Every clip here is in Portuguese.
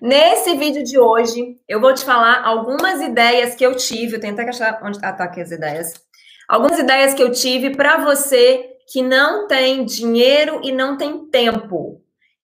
Nesse vídeo de hoje, eu vou te falar algumas ideias que eu tive. Eu tenho até que achar onde ah, tá aqui as ideias. Algumas ideias que eu tive para você que não tem dinheiro e não tem tempo.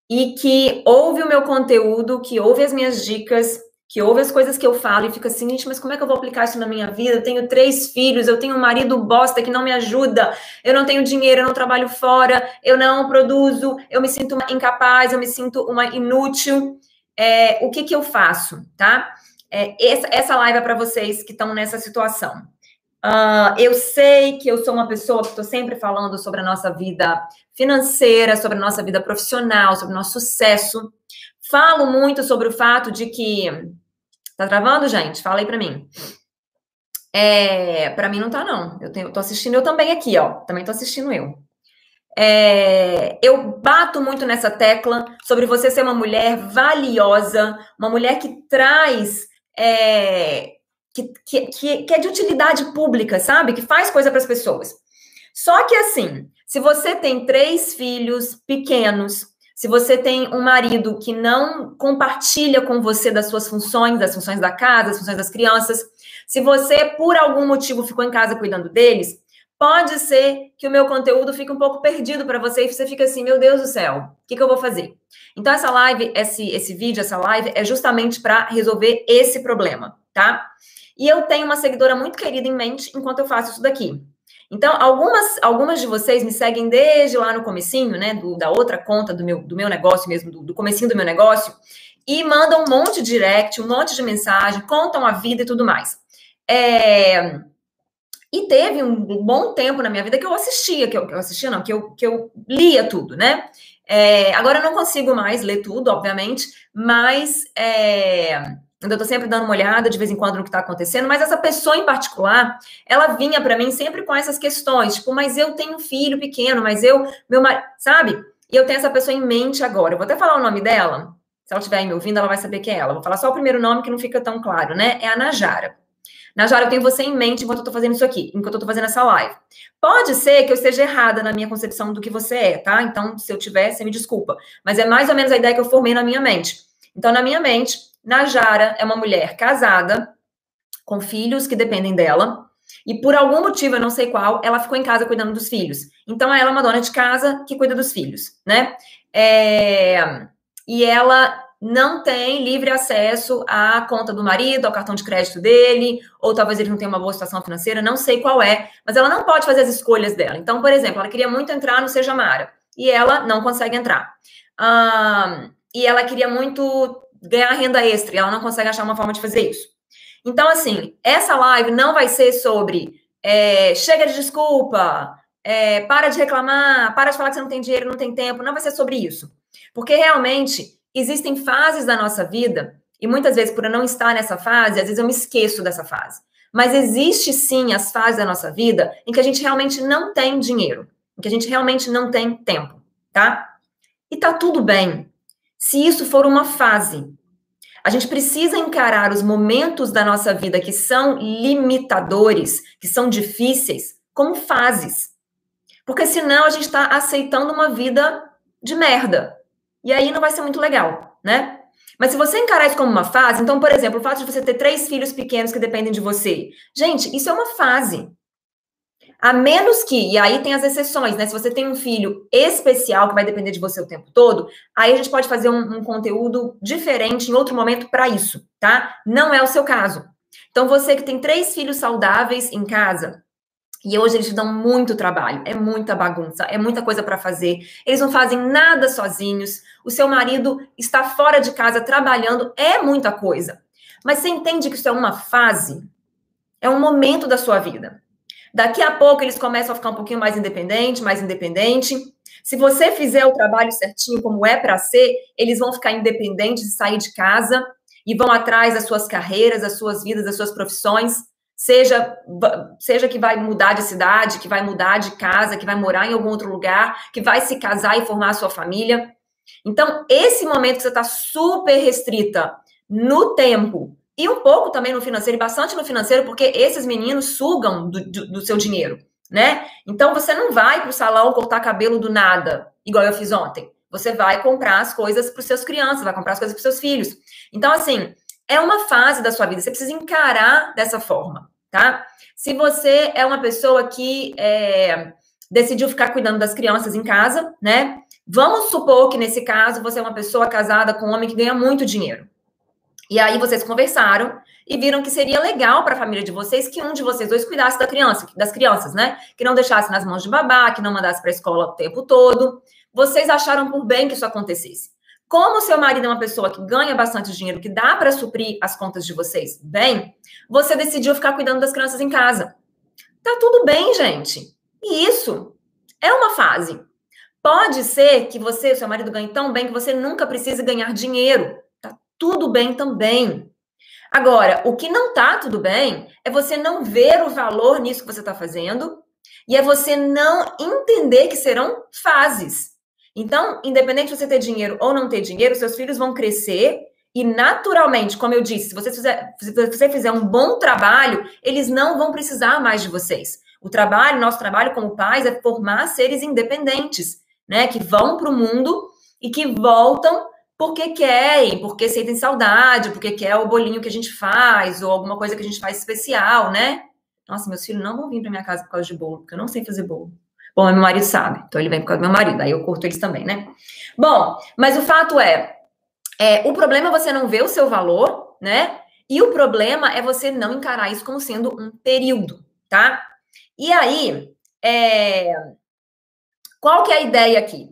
E que ouve o meu conteúdo, que ouve as minhas dicas, que ouve as coisas que eu falo e fica assim, gente, mas como é que eu vou aplicar isso na minha vida? Eu tenho três filhos, eu tenho um marido bosta que não me ajuda, eu não tenho dinheiro, eu não trabalho fora, eu não produzo, eu me sinto incapaz, eu me sinto uma inútil. É, o que que eu faço, tá? É, essa, essa live é para vocês que estão nessa situação. Uh, eu sei que eu sou uma pessoa que estou sempre falando sobre a nossa vida financeira, sobre a nossa vida profissional, sobre o nosso sucesso. Falo muito sobre o fato de que Tá travando, gente? Fala aí para mim. É, para mim não tá, não. Eu, tenho, eu tô assistindo eu também aqui, ó. Também tô assistindo eu. É, eu bato muito nessa tecla sobre você ser uma mulher valiosa, uma mulher que traz. É, que, que, que, é de utilidade pública, sabe? Que faz coisa para as pessoas. Só que assim, se você tem três filhos pequenos, se você tem um marido que não compartilha com você das suas funções, das funções da casa, das funções das crianças, se você, por algum motivo, ficou em casa cuidando deles, pode ser que o meu conteúdo fique um pouco perdido para você e você fica assim, meu Deus do céu, o que, que eu vou fazer? Então, essa live, esse, esse vídeo, essa live é justamente para resolver esse problema, tá? E eu tenho uma seguidora muito querida em mente enquanto eu faço isso daqui. Então, algumas, algumas de vocês me seguem desde lá no comecinho, né, do, da outra conta do meu, do meu negócio mesmo, do, do comecinho do meu negócio, e mandam um monte de direct, um monte de mensagem, contam a vida e tudo mais. É... E teve um bom tempo na minha vida que eu assistia, que eu, que eu assistia não, que eu, que eu lia tudo, né? É... Agora eu não consigo mais ler tudo, obviamente, mas... É eu estou sempre dando uma olhada de vez em quando no que está acontecendo, mas essa pessoa em particular, ela vinha para mim sempre com essas questões, tipo, mas eu tenho um filho pequeno, mas eu, meu marido, sabe? E eu tenho essa pessoa em mente agora. Eu vou até falar o nome dela. Se ela estiver me ouvindo, ela vai saber que é ela. Vou falar só o primeiro nome que não fica tão claro, né? É a Najara. Najara, eu tenho você em mente enquanto eu estou fazendo isso aqui, enquanto eu estou fazendo essa live. Pode ser que eu esteja errada na minha concepção do que você é, tá? Então, se eu tiver, você me desculpa. Mas é mais ou menos a ideia que eu formei na minha mente. Então, na minha mente, Najara é uma mulher casada, com filhos que dependem dela, e por algum motivo, eu não sei qual, ela ficou em casa cuidando dos filhos. Então, ela é uma dona de casa que cuida dos filhos, né? É... E ela não tem livre acesso à conta do marido, ao cartão de crédito dele, ou talvez ele não tenha uma boa situação financeira, não sei qual é, mas ela não pode fazer as escolhas dela. Então, por exemplo, ela queria muito entrar no Seja Mara, e ela não consegue entrar. E ela queria muito ganhar renda extra e ela não consegue achar uma forma de fazer isso. Então, assim, essa live não vai ser sobre é, chega de desculpa, é, para de reclamar, para de falar que você não tem dinheiro, não tem tempo. Não vai ser sobre isso. Porque realmente existem fases da nossa vida, e muitas vezes, por eu não estar nessa fase, às vezes eu me esqueço dessa fase. Mas existe sim as fases da nossa vida em que a gente realmente não tem dinheiro, em que a gente realmente não tem tempo, tá? E tá tudo bem se isso for uma fase. A gente precisa encarar os momentos da nossa vida que são limitadores, que são difíceis, como fases. Porque senão a gente está aceitando uma vida de merda. E aí não vai ser muito legal, né? Mas se você encarar isso como uma fase, então, por exemplo, o fato de você ter três filhos pequenos que dependem de você. Gente, isso é uma fase. A menos que, e aí tem as exceções, né? Se você tem um filho especial que vai depender de você o tempo todo, aí a gente pode fazer um, um conteúdo diferente em outro momento para isso, tá? Não é o seu caso. Então, você que tem três filhos saudáveis em casa, e hoje eles dão muito trabalho, é muita bagunça, é muita coisa para fazer. Eles não fazem nada sozinhos. O seu marido está fora de casa trabalhando, é muita coisa. Mas você entende que isso é uma fase? É um momento da sua vida. Daqui a pouco eles começam a ficar um pouquinho mais independente, mais independente. Se você fizer o trabalho certinho como é para ser, eles vão ficar independentes de sair de casa e vão atrás das suas carreiras, das suas vidas, das suas profissões. Seja, seja que vai mudar de cidade, que vai mudar de casa, que vai morar em algum outro lugar, que vai se casar e formar a sua família. Então, esse momento que você está super restrita no tempo e um pouco também no financeiro, e bastante no financeiro, porque esses meninos sugam do, do, do seu dinheiro, né? Então você não vai para o salão cortar cabelo do nada, igual eu fiz ontem. você vai comprar as coisas para os seus crianças, vai comprar as coisas para os seus filhos. Então, assim, é uma fase da sua vida, você precisa encarar dessa forma, tá? Se você é uma pessoa que é, decidiu ficar cuidando das crianças em casa, né? Vamos supor que nesse caso você é uma pessoa casada com um homem que ganha muito dinheiro. E aí vocês conversaram e viram que seria legal para a família de vocês que um de vocês dois cuidasse da criança, das crianças, né? Que não deixasse nas mãos de babá, que não mandasse para a escola o tempo todo. Vocês acharam por bem que isso acontecesse. Como seu marido é uma pessoa que ganha bastante dinheiro, que dá para suprir as contas de vocês bem, você decidiu ficar cuidando das crianças em casa. Tá tudo bem, gente. E isso é uma fase. Pode ser que você, seu marido, ganhe tão bem que você nunca precise ganhar dinheiro. Tá tudo bem também. Agora, o que não tá tudo bem é você não ver o valor nisso que você está fazendo e é você não entender que serão fases. Então, independente de você ter dinheiro ou não ter dinheiro, seus filhos vão crescer e naturalmente, como eu disse, se você fizer, se você fizer um bom trabalho, eles não vão precisar mais de vocês. O trabalho, nosso trabalho como pais é formar seres independentes né? Que vão para o mundo e que voltam porque querem, porque sentem saudade, porque quer o bolinho que a gente faz, ou alguma coisa que a gente faz especial, né? Nossa, meus filhos não vão vir para minha casa por causa de bolo, porque eu não sei fazer bolo. Bom, meu marido sabe, então ele vem por causa do meu marido, aí eu curto eles também, né? Bom, mas o fato é, é o problema é você não ver o seu valor, né? E o problema é você não encarar isso como sendo um período, tá? E aí, é, qual que é a ideia aqui?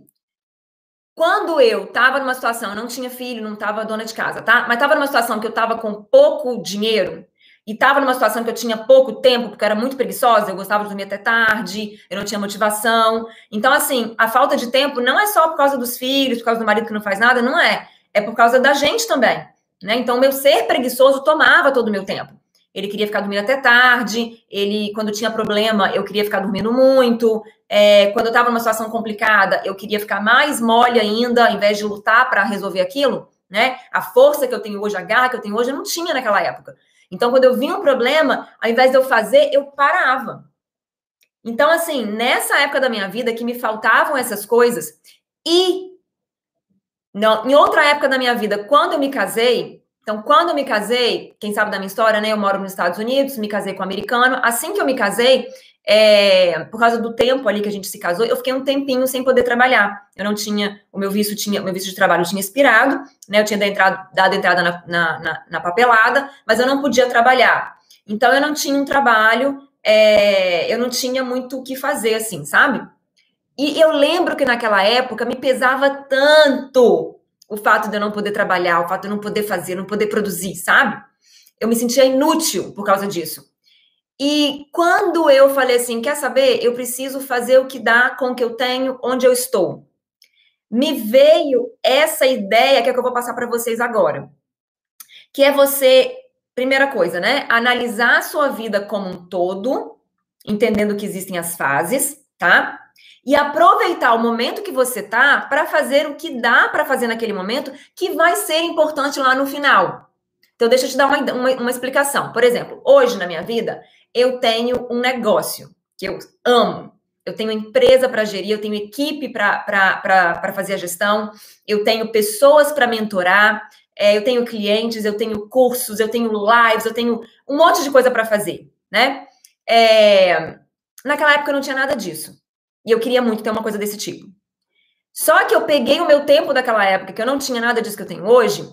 Quando eu estava numa situação, eu não tinha filho, não estava dona de casa, tá? Mas estava numa situação que eu estava com pouco dinheiro e estava numa situação que eu tinha pouco tempo, porque eu era muito preguiçosa, eu gostava de dormir até tarde, eu não tinha motivação. Então, assim, a falta de tempo não é só por causa dos filhos, por causa do marido que não faz nada, não é. É por causa da gente também, né? Então, meu ser preguiçoso tomava todo o meu tempo ele queria ficar dormindo até tarde, ele, quando tinha problema, eu queria ficar dormindo muito, é, quando eu estava numa situação complicada, eu queria ficar mais mole ainda, ao invés de lutar para resolver aquilo, né? A força que eu tenho hoje, a garra que eu tenho hoje, eu não tinha naquela época. Então, quando eu vi um problema, ao invés de eu fazer, eu parava. Então, assim, nessa época da minha vida que me faltavam essas coisas, e não, em outra época da minha vida, quando eu me casei, então, quando eu me casei, quem sabe da minha história, né? Eu moro nos Estados Unidos, me casei com um americano. Assim que eu me casei, é, por causa do tempo ali que a gente se casou, eu fiquei um tempinho sem poder trabalhar. Eu não tinha, o meu visto tinha, meu visto de trabalho tinha expirado, né? Eu tinha dado entrada, dado entrada na, na, na, na, papelada, mas eu não podia trabalhar. Então, eu não tinha um trabalho, é, eu não tinha muito o que fazer, assim, sabe? E eu lembro que naquela época me pesava tanto o fato de eu não poder trabalhar, o fato de eu não poder fazer, não poder produzir, sabe? Eu me sentia inútil por causa disso. E quando eu falei assim, quer saber? Eu preciso fazer o que dá com o que eu tenho, onde eu estou. Me veio essa ideia que é que eu vou passar para vocês agora. Que é você, primeira coisa, né? Analisar a sua vida como um todo, entendendo que existem as fases, tá? e aproveitar o momento que você tá para fazer o que dá para fazer naquele momento, que vai ser importante lá no final. Então, deixa eu te dar uma, uma, uma explicação. Por exemplo, hoje na minha vida, eu tenho um negócio que eu amo. Eu tenho empresa para gerir, eu tenho equipe para fazer a gestão, eu tenho pessoas para mentorar, é, eu tenho clientes, eu tenho cursos, eu tenho lives, eu tenho um monte de coisa para fazer, né? É, naquela época eu não tinha nada disso. E eu queria muito ter uma coisa desse tipo. Só que eu peguei o meu tempo daquela época, que eu não tinha nada disso que eu tenho hoje,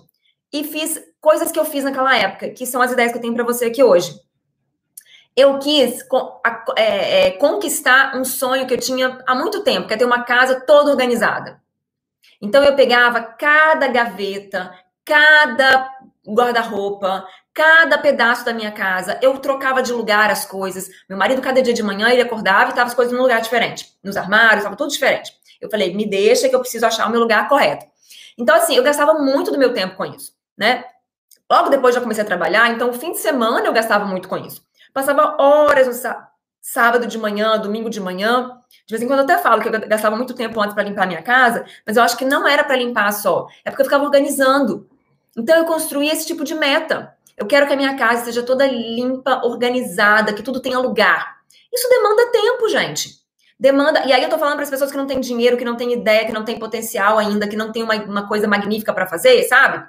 e fiz coisas que eu fiz naquela época, que são as ideias que eu tenho para você aqui hoje. Eu quis é, é, conquistar um sonho que eu tinha há muito tempo, que é ter uma casa toda organizada. Então eu pegava cada gaveta, cada guarda-roupa, cada pedaço da minha casa, eu trocava de lugar as coisas. Meu marido, cada dia de manhã, ele acordava e tava as coisas num lugar diferente. Nos armários, tava tudo diferente. Eu falei, me deixa que eu preciso achar o meu lugar correto. Então, assim, eu gastava muito do meu tempo com isso, né? Logo depois já comecei a trabalhar, então, o fim de semana eu gastava muito com isso. Passava horas no sábado de manhã, domingo de manhã. De vez em quando eu até falo que eu gastava muito tempo antes para limpar minha casa, mas eu acho que não era para limpar só, é porque eu ficava organizando. Então, eu construí esse tipo de meta. Eu quero que a minha casa seja toda limpa, organizada, que tudo tenha lugar. Isso demanda tempo, gente. Demanda. E aí eu tô falando para as pessoas que não têm dinheiro, que não têm ideia, que não têm potencial ainda, que não tem uma, uma coisa magnífica para fazer, sabe?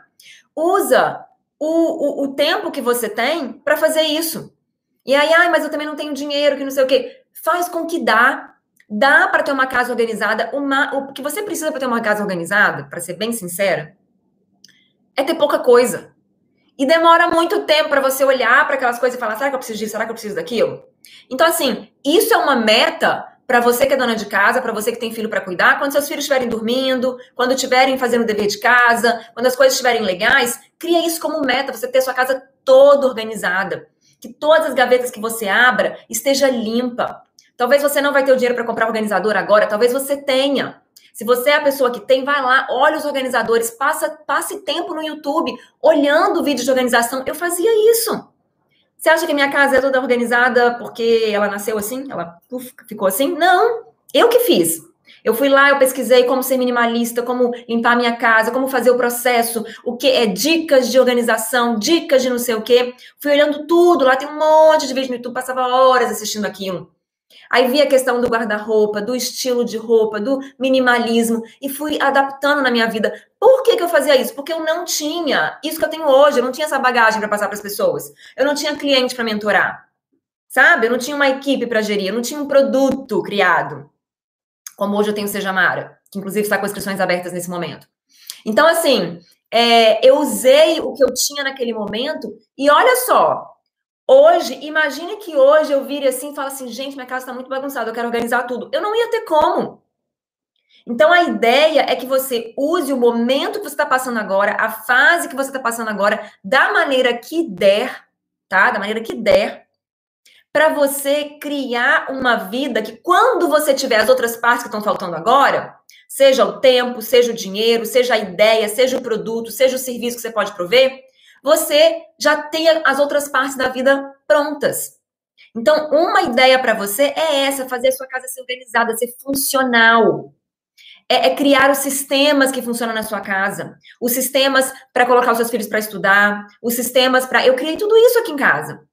Usa o, o, o tempo que você tem para fazer isso. E aí, ai, mas eu também não tenho dinheiro, que não sei o quê. Faz com que dá. Dá para ter uma casa organizada. Uma, o que você precisa para ter uma casa organizada, para ser bem sincera, é ter pouca coisa. E demora muito tempo para você olhar para aquelas coisas e falar: será que eu preciso disso? Será que eu preciso daquilo? Então, assim, isso é uma meta para você que é dona de casa, para você que tem filho para cuidar, quando seus filhos estiverem dormindo, quando estiverem fazendo o dever de casa, quando as coisas estiverem legais, cria isso como meta, você ter sua casa toda organizada, que todas as gavetas que você abra esteja limpa. Talvez você não vai ter o dinheiro para comprar organizador agora, talvez você tenha. Se você é a pessoa que tem, vai lá, olha os organizadores, passa, passe tempo no YouTube olhando vídeos de organização. Eu fazia isso. Você acha que minha casa é toda organizada porque ela nasceu assim? Ela uf, ficou assim? Não, eu que fiz. Eu fui lá, eu pesquisei como ser minimalista, como limpar minha casa, como fazer o processo, o que é dicas de organização, dicas de não sei o quê. Fui olhando tudo, lá tem um monte de vídeo no YouTube, passava horas assistindo aquilo. Aí vi a questão do guarda-roupa, do estilo de roupa, do minimalismo e fui adaptando na minha vida. Por que, que eu fazia isso? Porque eu não tinha isso que eu tenho hoje, eu não tinha essa bagagem para passar para as pessoas. Eu não tinha cliente para mentorar. Sabe? Eu não tinha uma equipe para gerir, eu não tinha um produto criado. Como hoje eu tenho o Seja Mara, que inclusive está com inscrições abertas nesse momento. Então, assim, é, eu usei o que eu tinha naquele momento e olha só, Hoje, imagine que hoje eu vire assim e fale assim, gente, minha casa está muito bagunçada, eu quero organizar tudo. Eu não ia ter como. Então, a ideia é que você use o momento que você está passando agora, a fase que você está passando agora, da maneira que der, tá? Da maneira que der, para você criar uma vida que, quando você tiver as outras partes que estão faltando agora, seja o tempo, seja o dinheiro, seja a ideia, seja o produto, seja o serviço que você pode prover, você já tenha as outras partes da vida prontas. Então, uma ideia para você é essa: fazer a sua casa ser organizada, ser funcional. É, é criar os sistemas que funcionam na sua casa, os sistemas para colocar os seus filhos para estudar, os sistemas para. Eu criei tudo isso aqui em casa.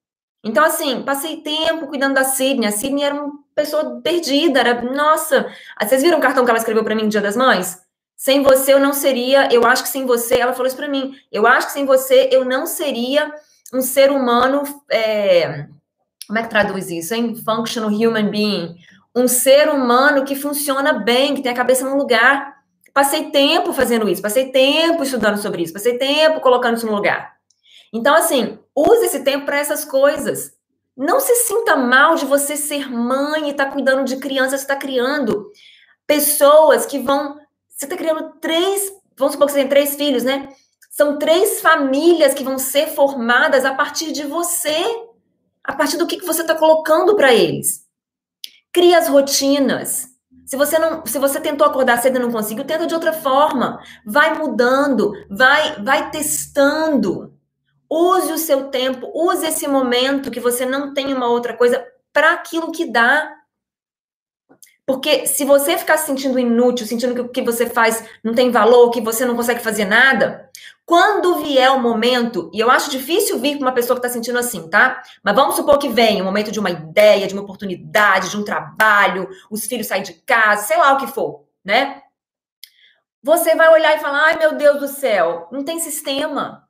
Então, assim, passei tempo cuidando da Sidney. A Sidney era uma pessoa perdida, era. Nossa! Vocês viram o cartão que ela escreveu para mim no Dia das Mães? Sem você eu não seria, eu acho que sem você, ela falou isso para mim, eu acho que sem você eu não seria um ser humano, é, como é que traduz isso, hein? Functional human being. Um ser humano que funciona bem, que tem a cabeça no lugar. Passei tempo fazendo isso, passei tempo estudando sobre isso, passei tempo colocando isso no lugar. Então, assim, use esse tempo para essas coisas. Não se sinta mal de você ser mãe e estar tá cuidando de crianças, está criando pessoas que vão você está criando três, vamos supor que você tem três filhos, né? São três famílias que vão ser formadas a partir de você, a partir do que, que você está colocando para eles. Cria as rotinas. Se você não, se você tentou acordar cedo e não conseguiu, tenta de outra forma. Vai mudando, vai, vai testando. Use o seu tempo, use esse momento que você não tem uma outra coisa para aquilo que dá. Porque se você ficar se sentindo inútil, sentindo que o que você faz não tem valor, que você não consegue fazer nada, quando vier o momento, e eu acho difícil vir com uma pessoa que está sentindo assim, tá? Mas vamos supor que venha o momento de uma ideia, de uma oportunidade, de um trabalho, os filhos saem de casa, sei lá o que for, né? Você vai olhar e falar: ai meu Deus do céu, não tem sistema.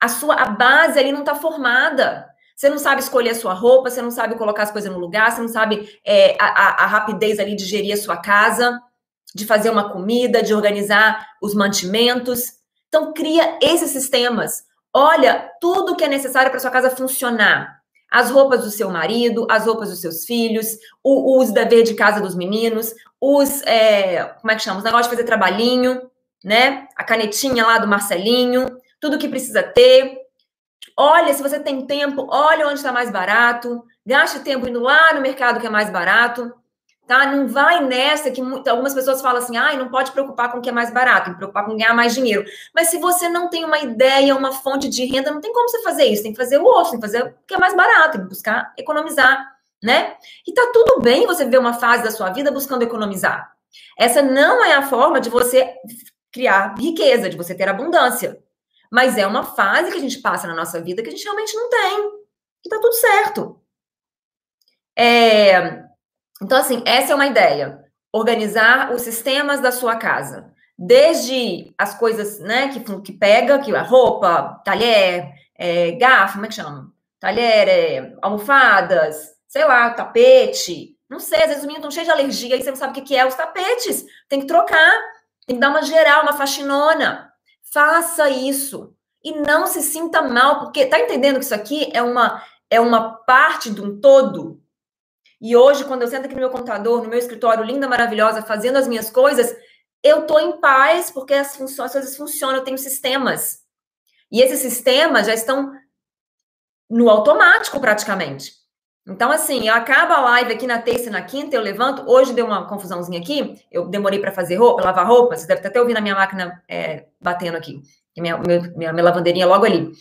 A sua a base ali não está formada. Você não sabe escolher a sua roupa, você não sabe colocar as coisas no lugar, você não sabe é, a, a, rapidez ali de gerir a sua casa, de fazer uma comida, de organizar os mantimentos. Então, cria esses sistemas. Olha tudo que é necessário para sua casa funcionar. As roupas do seu marido, as roupas dos seus filhos, o, os dever de casa dos meninos, os. É, como é que chama? Os negócios de fazer trabalhinho, né? A canetinha lá do Marcelinho, tudo que precisa ter. Olha, se você tem tempo, olha onde está mais barato. Gaste tempo indo lá no mercado que é mais barato. Tá? Não vai nessa que algumas pessoas falam assim, ah, não pode preocupar com o que é mais barato, que preocupar com ganhar mais dinheiro. Mas se você não tem uma ideia, uma fonte de renda, não tem como você fazer isso. Tem que fazer o outro, tem que fazer o que é mais barato, tem que buscar economizar, né? E tá tudo bem você ver uma fase da sua vida buscando economizar. Essa não é a forma de você criar riqueza, de você ter abundância. Mas é uma fase que a gente passa na nossa vida que a gente realmente não tem. E tá tudo certo. É... Então, assim, essa é uma ideia. Organizar os sistemas da sua casa. Desde as coisas, né, que, que pega, que a roupa, talher, é, garfo, como é que chama? Talher, é, almofadas, sei lá, tapete. Não sei, às vezes os meninos estão cheios de alergia e você não sabe o que é os tapetes. Tem que trocar, tem que dar uma geral, uma faxinona. Faça isso. E não se sinta mal, porque tá entendendo que isso aqui é uma, é uma parte de um todo? E hoje, quando eu sento aqui no meu computador, no meu escritório, linda, maravilhosa, fazendo as minhas coisas, eu tô em paz porque as, funções, as coisas funcionam, eu tenho sistemas. E esses sistemas já estão no automático, praticamente. Então, assim, acaba a live aqui na terça e na quinta, eu levanto. Hoje deu uma confusãozinha aqui, eu demorei para fazer roupa, lavar roupa. Você deve até ouvir a minha máquina é, batendo aqui, minha, minha, minha, é logo ali.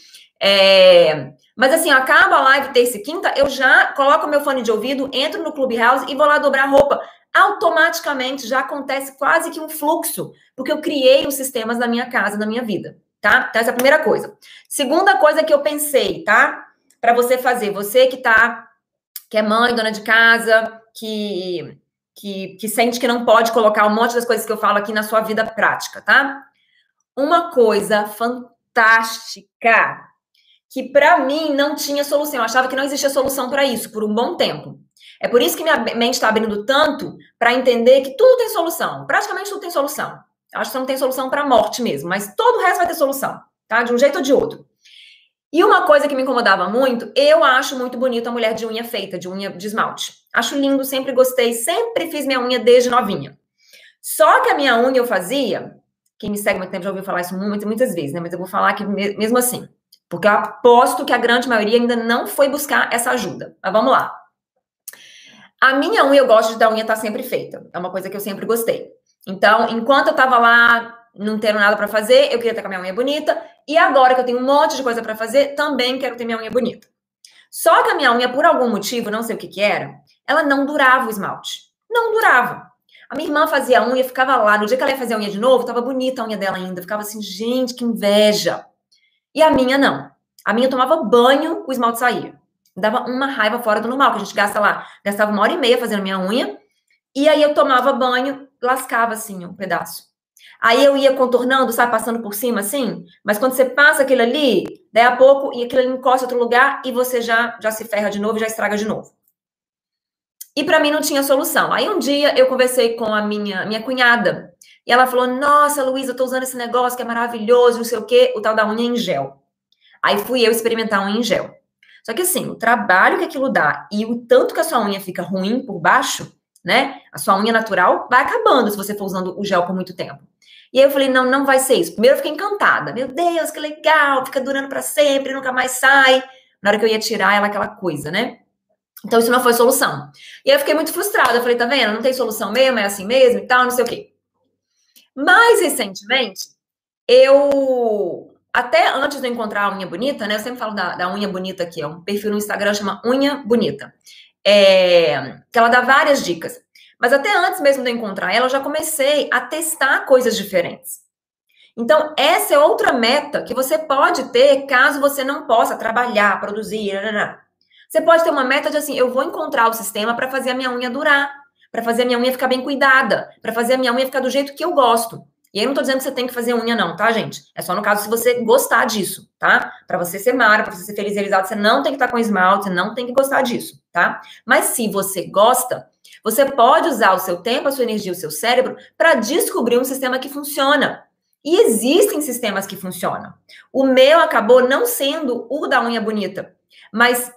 É, mas assim, acaba a live terça e quinta, eu já coloco meu fone de ouvido, entro no Clubhouse e vou lá dobrar roupa. Automaticamente já acontece quase que um fluxo, porque eu criei os sistemas da minha casa, da minha vida, tá? Então, essa é a primeira coisa. Segunda coisa que eu pensei, tá? Para você fazer, você que tá que é mãe, dona de casa, que, que, que sente que não pode colocar um monte das coisas que eu falo aqui na sua vida prática, tá? Uma coisa fantástica que para mim não tinha solução. Eu achava que não existia solução para isso por um bom tempo. É por isso que minha mente está abrindo tanto para entender que tudo tem solução. Praticamente tudo tem solução. Eu acho que não tem solução para morte mesmo, mas todo o resto vai ter solução, tá? De um jeito ou de outro. E uma coisa que me incomodava muito, eu acho muito bonito a mulher de unha feita, de unha de esmalte. Acho lindo, sempre gostei, sempre fiz minha unha desde novinha. Só que a minha unha eu fazia, quem me segue muito tempo já ouviu falar isso muitas, muitas vezes, né? Mas eu vou falar aqui mesmo assim. Porque eu aposto que a grande maioria ainda não foi buscar essa ajuda. Mas vamos lá. A minha unha, eu gosto de dar unha estar tá sempre feita. É uma coisa que eu sempre gostei. Então, enquanto eu tava lá não tendo nada para fazer, eu queria ter com a minha unha bonita. E agora que eu tenho um monte de coisa para fazer, também quero ter minha unha bonita. Só que a minha unha, por algum motivo, não sei o que que era, ela não durava o esmalte. Não durava. A minha irmã fazia a unha, ficava lá. No dia que ela ia fazer a unha de novo, tava bonita a unha dela ainda. Ficava assim, gente, que inveja. E a minha não. A minha tomava banho, o esmalte saía. Dava uma raiva fora do normal, que a gente gasta lá, gastava uma hora e meia fazendo minha unha. E aí eu tomava banho, lascava assim um pedaço. Aí eu ia contornando, sabe, passando por cima assim, mas quando você passa aquilo ali, daí a pouco, e aquilo ali encosta em outro lugar e você já, já se ferra de novo, já estraga de novo. E para mim não tinha solução. Aí um dia eu conversei com a minha, minha cunhada, e ela falou: Nossa, Luísa, eu tô usando esse negócio que é maravilhoso, não sei o quê, o tal da unha em gel. Aí fui eu experimentar unha em gel. Só que assim, o trabalho que aquilo dá e o tanto que a sua unha fica ruim por baixo, né? A sua unha natural vai acabando se você for usando o gel por muito tempo. E aí eu falei, não, não vai ser isso. Primeiro eu fiquei encantada. Meu Deus, que legal, fica durando para sempre, nunca mais sai. Na hora que eu ia tirar ela, aquela coisa, né? Então isso não foi solução. E aí eu fiquei muito frustrada. Eu falei, tá vendo? Não tem solução mesmo, é assim mesmo e tal, não sei o quê. Mais recentemente, eu até antes de eu encontrar a unha bonita, né? Eu sempre falo da, da unha bonita aqui, é um perfil no Instagram chama Unha Bonita. É, que ela dá várias dicas. Mas até antes mesmo de eu encontrar ela, eu já comecei a testar coisas diferentes. Então, essa é outra meta que você pode ter caso você não possa trabalhar, produzir. Você pode ter uma meta de assim: eu vou encontrar o sistema para fazer a minha unha durar, para fazer a minha unha ficar bem cuidada, para fazer a minha unha ficar do jeito que eu gosto. E aí não tô dizendo que você tem que fazer unha, não, tá, gente? É só no caso se você gostar disso, tá? Para você ser mara, para você ser feliz e realizado, você não tem que estar tá com esmalte, você não tem que gostar disso, tá? Mas se você gosta, você pode usar o seu tempo, a sua energia, o seu cérebro para descobrir um sistema que funciona. E existem sistemas que funcionam. O meu acabou não sendo o da unha bonita, mas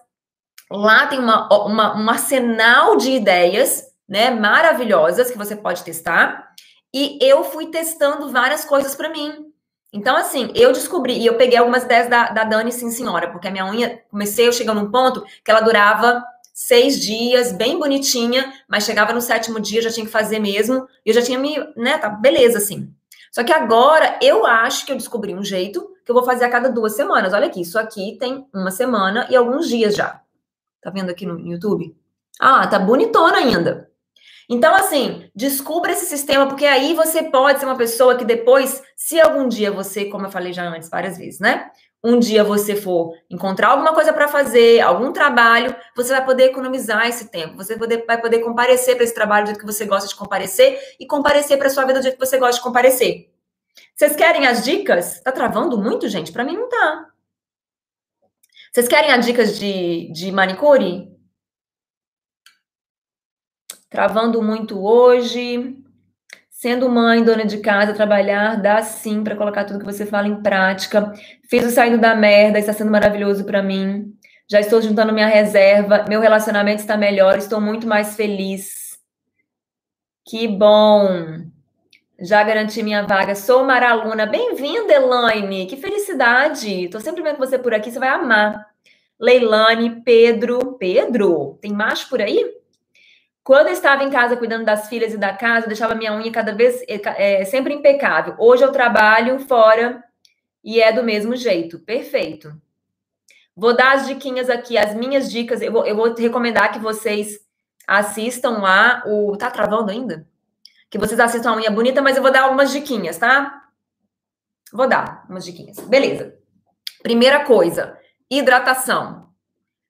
lá tem uma, uma, um arsenal de ideias, né, maravilhosas que você pode testar. E eu fui testando várias coisas para mim. Então, assim, eu descobri, e eu peguei algumas ideias da, da Dani, sim, senhora, porque a minha unha, comecei, eu chegando num ponto que ela durava seis dias, bem bonitinha, mas chegava no sétimo dia, já tinha que fazer mesmo, e eu já tinha me, né, tá, beleza, assim. Só que agora eu acho que eu descobri um jeito que eu vou fazer a cada duas semanas. Olha aqui, isso aqui tem uma semana e alguns dias já. Tá vendo aqui no YouTube? Ah, tá bonitona ainda. Então, assim, descubra esse sistema, porque aí você pode ser uma pessoa que depois, se algum dia você, como eu falei já antes várias vezes, né? Um dia você for encontrar alguma coisa para fazer, algum trabalho, você vai poder economizar esse tempo. Você vai poder comparecer para esse trabalho do jeito que você gosta de comparecer e comparecer para sua vida do jeito que você gosta de comparecer. Vocês querem as dicas? Tá travando muito, gente? Para mim não tá. Vocês querem as dicas de, de manicure? Travando muito hoje. Sendo mãe, dona de casa, trabalhar, dá sim para colocar tudo que você fala em prática. Fiz o saindo da merda, está sendo maravilhoso para mim. Já estou juntando minha reserva, meu relacionamento está melhor, estou muito mais feliz. Que bom. Já garanti minha vaga, sou maraluna. Bem-vinda, Elaine. Que felicidade. Estou sempre vendo você por aqui, você vai amar. Leilane, Pedro. Pedro, tem macho por aí? Quando eu estava em casa cuidando das filhas e da casa, eu deixava minha unha cada vez é, sempre impecável. Hoje eu trabalho fora e é do mesmo jeito. Perfeito. Vou dar as diquinhas aqui, as minhas dicas. Eu vou, eu vou recomendar que vocês assistam lá. O tá travando ainda? Que vocês assistam a unha bonita, mas eu vou dar algumas diquinhas, tá? Vou dar umas diquinhas. Beleza. Primeira coisa, hidratação.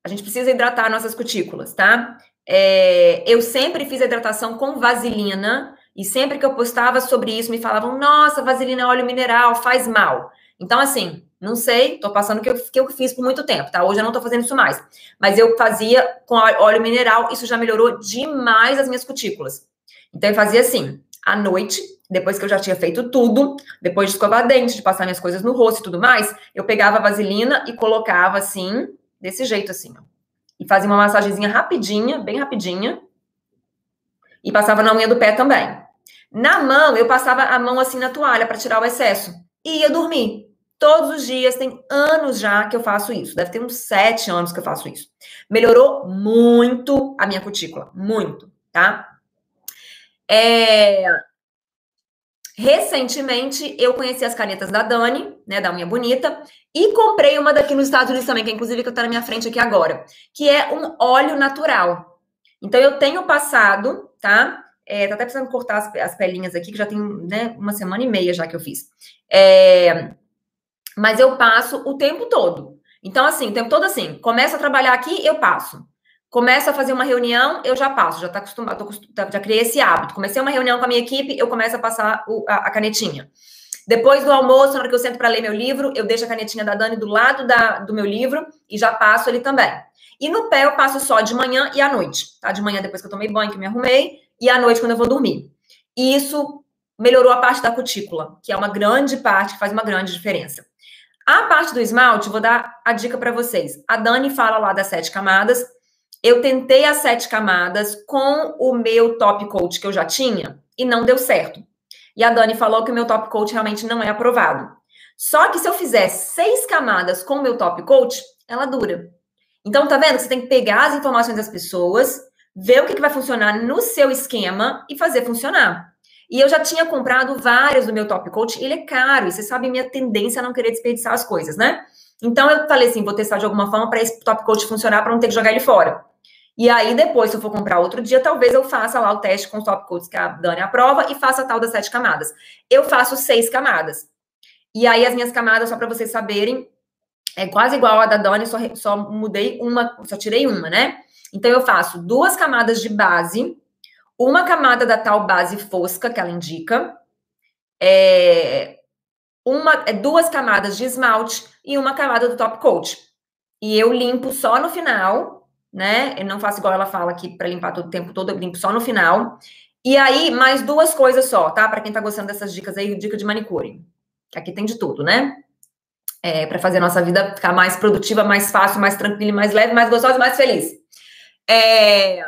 A gente precisa hidratar nossas cutículas, tá? É, eu sempre fiz a hidratação com vaselina e sempre que eu postava sobre isso me falavam: nossa, vaselina é óleo mineral, faz mal. Então, assim, não sei, tô passando o que que eu fiz por muito tempo, tá? Hoje eu não tô fazendo isso mais. Mas eu fazia com óleo mineral, isso já melhorou demais as minhas cutículas. Então, eu fazia assim, à noite, depois que eu já tinha feito tudo, depois de escovar dente, de passar minhas coisas no rosto e tudo mais, eu pegava a vaselina e colocava assim, desse jeito assim, ó fazia uma massagenzinha rapidinha, bem rapidinha. E passava na unha do pé também. Na mão, eu passava a mão assim na toalha para tirar o excesso. E ia dormir. Todos os dias, tem anos já que eu faço isso. Deve ter uns sete anos que eu faço isso. Melhorou muito a minha cutícula. Muito, tá? É, Recentemente, eu conheci as canetas da Dani, né, da Unha Bonita, e comprei uma daqui nos Estados Unidos também, que é inclusive que tá na minha frente aqui agora, que é um óleo natural. Então, eu tenho passado, tá? É, tá até precisando cortar as, as pelinhas aqui, que já tem né, uma semana e meia já que eu fiz. É, mas eu passo o tempo todo. Então, assim, o tempo todo assim, começo a trabalhar aqui, eu passo. Começo a fazer uma reunião, eu já passo, já tá acostumado, tá, já criei esse hábito. Comecei uma reunião com a minha equipe, eu começo a passar o, a, a, canetinha. Depois do almoço, na hora que eu sento para ler meu livro, eu deixo a canetinha da Dani do lado da, do meu livro e já passo ali também. E no pé eu passo só de manhã e à noite, tá? De manhã depois que eu tomei banho, que me arrumei, e à noite quando eu vou dormir. E isso melhorou a parte da cutícula, que é uma grande parte, que faz uma grande diferença. A parte do esmalte, vou dar a dica para vocês. A Dani fala lá das sete camadas, eu tentei as sete camadas com o meu top coat que eu já tinha e não deu certo. E a Dani falou que o meu top coat realmente não é aprovado. Só que se eu fizer seis camadas com o meu top coat, ela dura. Então, tá vendo? Você tem que pegar as informações das pessoas, ver o que, vai funcionar no seu esquema e fazer funcionar. E eu já tinha comprado vários do meu top coat, ele é caro, e você sabe minha tendência a não querer desperdiçar as coisas, né? Então eu falei assim, vou testar de alguma forma para esse top coat funcionar para não ter que jogar ele fora. E aí, depois, se eu for comprar outro dia, talvez eu faça lá o teste com os top coats que a Dani aprova e faça a tal das sete camadas. Eu faço seis camadas. E aí, as minhas camadas, só para vocês saberem, é quase igual a da Dani, só, só mudei uma, só tirei uma, né? Então, eu faço duas camadas de base, uma camada da tal base fosca que ela indica, é, uma, é duas camadas de esmalte e uma camada do top coat. E eu limpo só no final, né? Eu não faço igual ela fala aqui para limpar todo o tempo todo, eu limpo só no final. E aí, mais duas coisas só, tá? Para quem tá gostando dessas dicas aí, dica de manicure. Que aqui tem de tudo, né? É, para fazer a nossa vida ficar mais produtiva, mais fácil, mais tranquila, mais leve, mais gostosa mais feliz. É,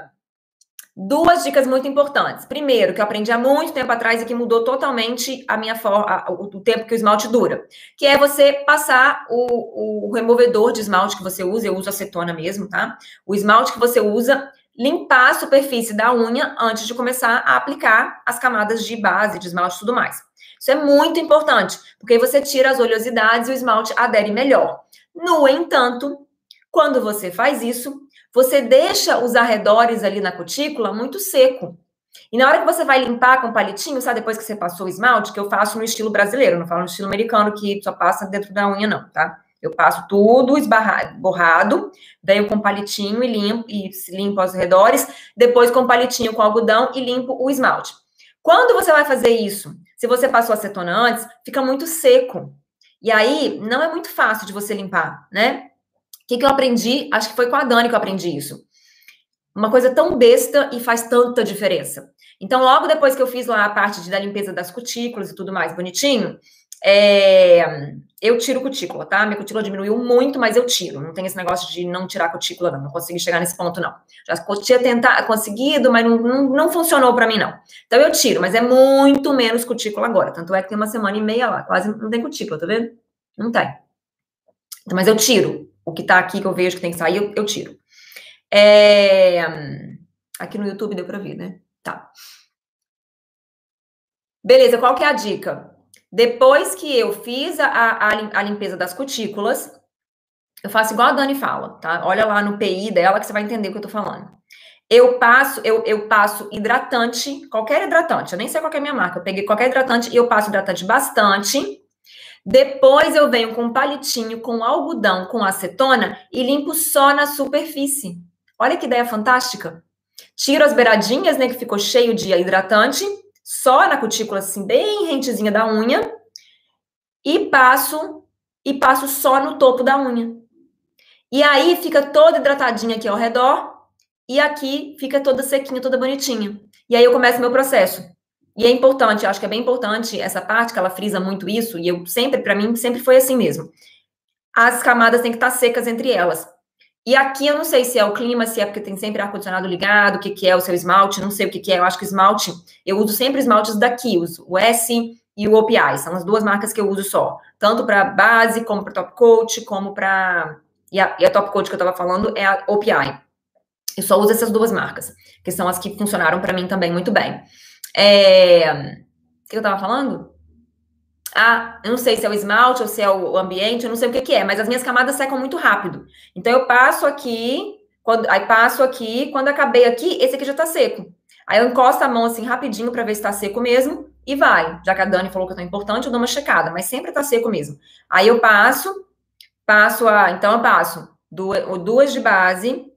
Duas dicas muito importantes. Primeiro, que eu aprendi há muito tempo atrás e que mudou totalmente a minha forma, o tempo que o esmalte dura, que é você passar o, o removedor de esmalte que você usa, eu uso acetona mesmo, tá? O esmalte que você usa, limpar a superfície da unha antes de começar a aplicar as camadas de base, de esmalte e tudo mais. Isso é muito importante, porque aí você tira as oleosidades e o esmalte adere melhor. No entanto, quando você faz isso, você deixa os arredores ali na cutícula muito seco. E na hora que você vai limpar com palitinho, sabe, depois que você passou o esmalte, que eu faço no estilo brasileiro, não falo no estilo americano, que só passa dentro da unha, não, tá? Eu passo tudo esbarrado, borrado, eu com palitinho e limpo, e limpo aos redores, depois com palitinho com algodão e limpo o esmalte. Quando você vai fazer isso, se você passou acetona antes, fica muito seco. E aí, não é muito fácil de você limpar, né? Que, que eu aprendi? Acho que foi com a Dani que eu aprendi isso. Uma coisa tão besta e faz tanta diferença. Então, logo depois que eu fiz lá a parte de, da limpeza das cutículas e tudo mais bonitinho, é, eu tiro cutícula, tá? Minha cutícula diminuiu muito, mas eu tiro. Não tem esse negócio de não tirar cutícula, não. Não consegui chegar nesse ponto, não. Já tinha tentar, conseguido, mas não, não, não funcionou para mim, não. Então eu tiro, mas é muito menos cutícula agora. Tanto é que tem uma semana e meia lá, quase não tem cutícula, tá vendo? Não tem. Mas eu tiro. O que tá aqui que eu vejo que tem que sair, eu, eu tiro. É... Aqui no YouTube deu para ver, né? Tá. Beleza, qual que é a dica? Depois que eu fiz a, a, a, limpeza das cutículas, eu faço igual a Dani fala, tá? Olha lá no PI dela que você vai entender o que eu tô falando. Eu passo, eu, eu passo hidratante, qualquer hidratante, eu nem sei qual é a minha marca, eu peguei qualquer hidratante e eu passo hidratante bastante. Depois eu venho com palitinho com algodão com acetona e limpo só na superfície. Olha que ideia fantástica. Tiro as beiradinhas, né, que ficou cheio de hidratante só na cutícula, assim, bem rentezinha da unha, e passo, e passo só no topo da unha. E aí fica toda hidratadinha aqui ao redor, e aqui fica toda sequinha, toda bonitinha. E aí eu começo meu processo. E é importante, acho que é bem importante essa parte, que ela frisa muito isso, e eu sempre, para mim, sempre foi assim mesmo. As camadas têm que estar secas entre elas. E aqui eu não sei se é o clima, se é porque tem sempre ar-condicionado ligado, o que, que é o seu esmalte, não sei o que, que é. Eu acho que esmalte, eu uso sempre esmaltes daqui, o S e o OPI, são as duas marcas que eu uso só. Tanto para base, como para top coat, como para. E a, e a top coat que eu estava falando é a OPI. Eu só uso essas duas marcas, que são as que funcionaram para mim também muito bem. É... O que eu estava falando? Ah, eu não sei se é o esmalte ou se é o ambiente, eu não sei o que, que é, mas as minhas camadas secam muito rápido. Então eu passo aqui, quando, aí passo aqui, quando acabei aqui, esse aqui já tá seco. Aí eu encosto a mão assim rapidinho para ver se tá seco mesmo e vai. Já que a Dani falou que é tão importante, eu dou uma checada, mas sempre tá seco mesmo. Aí eu passo, passo a, então eu passo duas, duas de base.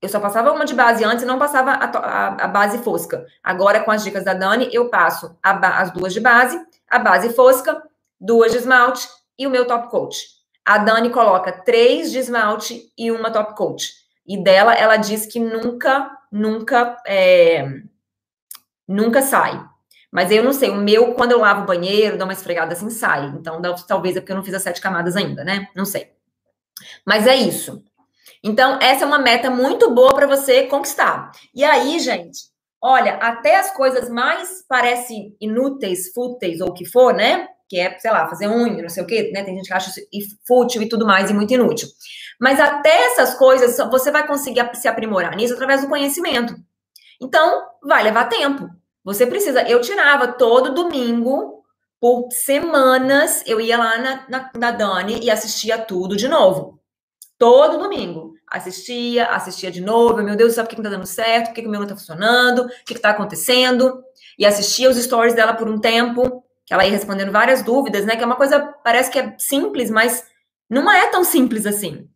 Eu só passava uma de base antes e não passava a, a, a base fosca. Agora, com as dicas da Dani, eu passo as duas de base a base fosca, duas de esmalte e o meu top coat. A Dani coloca três de esmalte e uma top coat. E dela, ela diz que nunca, nunca, é, nunca sai. Mas eu não sei, o meu, quando eu lavo o banheiro, dou uma esfregada assim, sai. Então, talvez é porque eu não fiz as sete camadas ainda, né? Não sei. Mas é isso. Então, essa é uma meta muito boa para você conquistar. E aí, gente, Olha, até as coisas mais parecem inúteis, fúteis ou o que for, né? Que é, sei lá, fazer unha, não sei o quê, né? Tem gente que acha fútil e tudo mais e muito inútil. Mas até essas coisas você vai conseguir se aprimorar nisso através do conhecimento. Então, vai levar tempo. Você precisa. Eu tirava todo domingo, por semanas, eu ia lá na, na, na Dani e assistia tudo de novo. Todo domingo. Assistia, assistia de novo, meu Deus, sabe o que não tá dando certo, por que, que o meu não tá funcionando, o que, que tá acontecendo, e assistia os stories dela por um tempo, que ela ia respondendo várias dúvidas, né, que é uma coisa, parece que é simples, mas não é tão simples assim.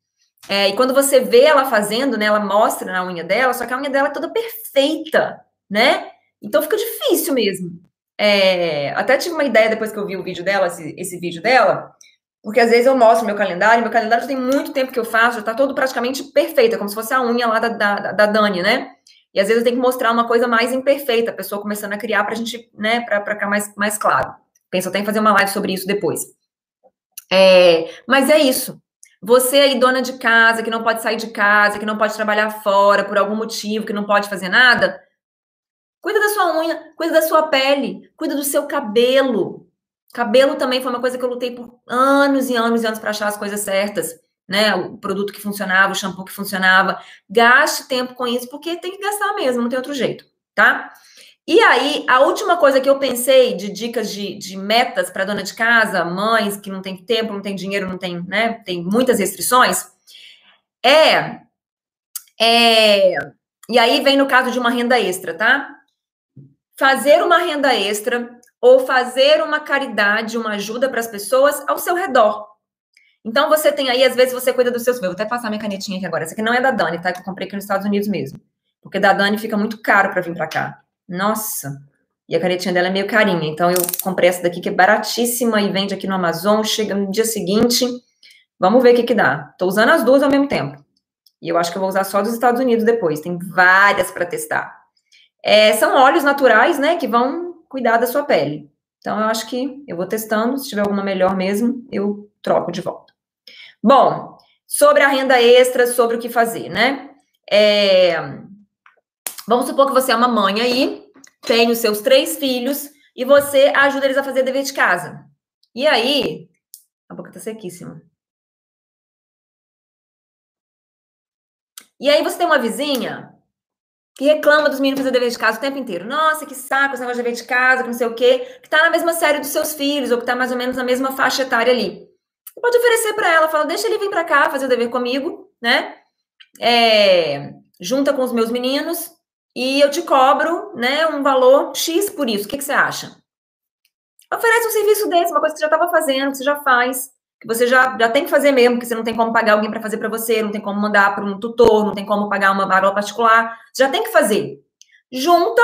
É, e quando você vê ela fazendo, né, ela mostra na unha dela, só que a unha dela é toda perfeita, né, então fica difícil mesmo. É, até tive uma ideia depois que eu vi o vídeo dela, esse, esse vídeo dela, porque às vezes eu mostro meu calendário, meu calendário já tem muito tempo que eu faço, já tá todo praticamente perfeito, é como se fosse a unha lá da, da, da Dani, né? E às vezes eu tenho que mostrar uma coisa mais imperfeita, a pessoa começando a criar pra gente, né, pra, pra ficar mais, mais claro. Penso até em fazer uma live sobre isso depois. É, mas é isso. Você aí, dona de casa, que não pode sair de casa, que não pode trabalhar fora por algum motivo, que não pode fazer nada, cuida da sua unha, cuida da sua pele, cuida do seu cabelo. Cabelo também foi uma coisa que eu lutei por anos e anos e anos para achar as coisas certas, né? O produto que funcionava, o shampoo que funcionava. Gaste tempo com isso, porque tem que gastar mesmo, não tem outro jeito, tá? E aí, a última coisa que eu pensei de dicas de, de metas para dona de casa, mães que não tem tempo, não tem dinheiro, não tem, né? Tem muitas restrições, é. é e aí vem no caso de uma renda extra, tá? fazer uma renda extra ou fazer uma caridade, uma ajuda para as pessoas ao seu redor. Então você tem aí, às vezes você cuida dos seus. Vou até passar minha canetinha aqui agora. Essa aqui não é da Dani, tá? Que eu comprei aqui nos Estados Unidos mesmo. Porque da Dani fica muito caro para vir para cá. Nossa. E a canetinha dela é meio carinha. Então eu comprei essa daqui que é baratíssima e vende aqui no Amazon. Chega no dia seguinte. Vamos ver o que que dá. Tô usando as duas ao mesmo tempo. E eu acho que eu vou usar só dos Estados Unidos depois. Tem várias para testar. É, são óleos naturais, né? Que vão cuidar da sua pele. Então eu acho que eu vou testando. Se tiver alguma melhor mesmo, eu troco de volta. Bom, sobre a renda extra, sobre o que fazer, né? É... Vamos supor que você é uma mãe aí, tem os seus três filhos e você ajuda eles a fazer dever de casa. E aí, a boca tá sequíssima. E aí você tem uma vizinha que reclama dos meninos fazer dever de casa o tempo inteiro. Nossa, que saco esse negócio de dever de casa, que não sei o quê, que tá na mesma série dos seus filhos, ou que tá mais ou menos na mesma faixa etária ali. Você pode oferecer para ela, fala, deixa ele vir para cá fazer o dever comigo, né? É, junta com os meus meninos e eu te cobro, né, um valor X por isso. O que, que você acha? Oferece um serviço desse, uma coisa que você já estava fazendo, que você já faz, que você já, já tem que fazer mesmo, que você não tem como pagar alguém para fazer para você, não tem como mandar para um tutor, não tem como pagar uma aula particular, você já tem que fazer. Junta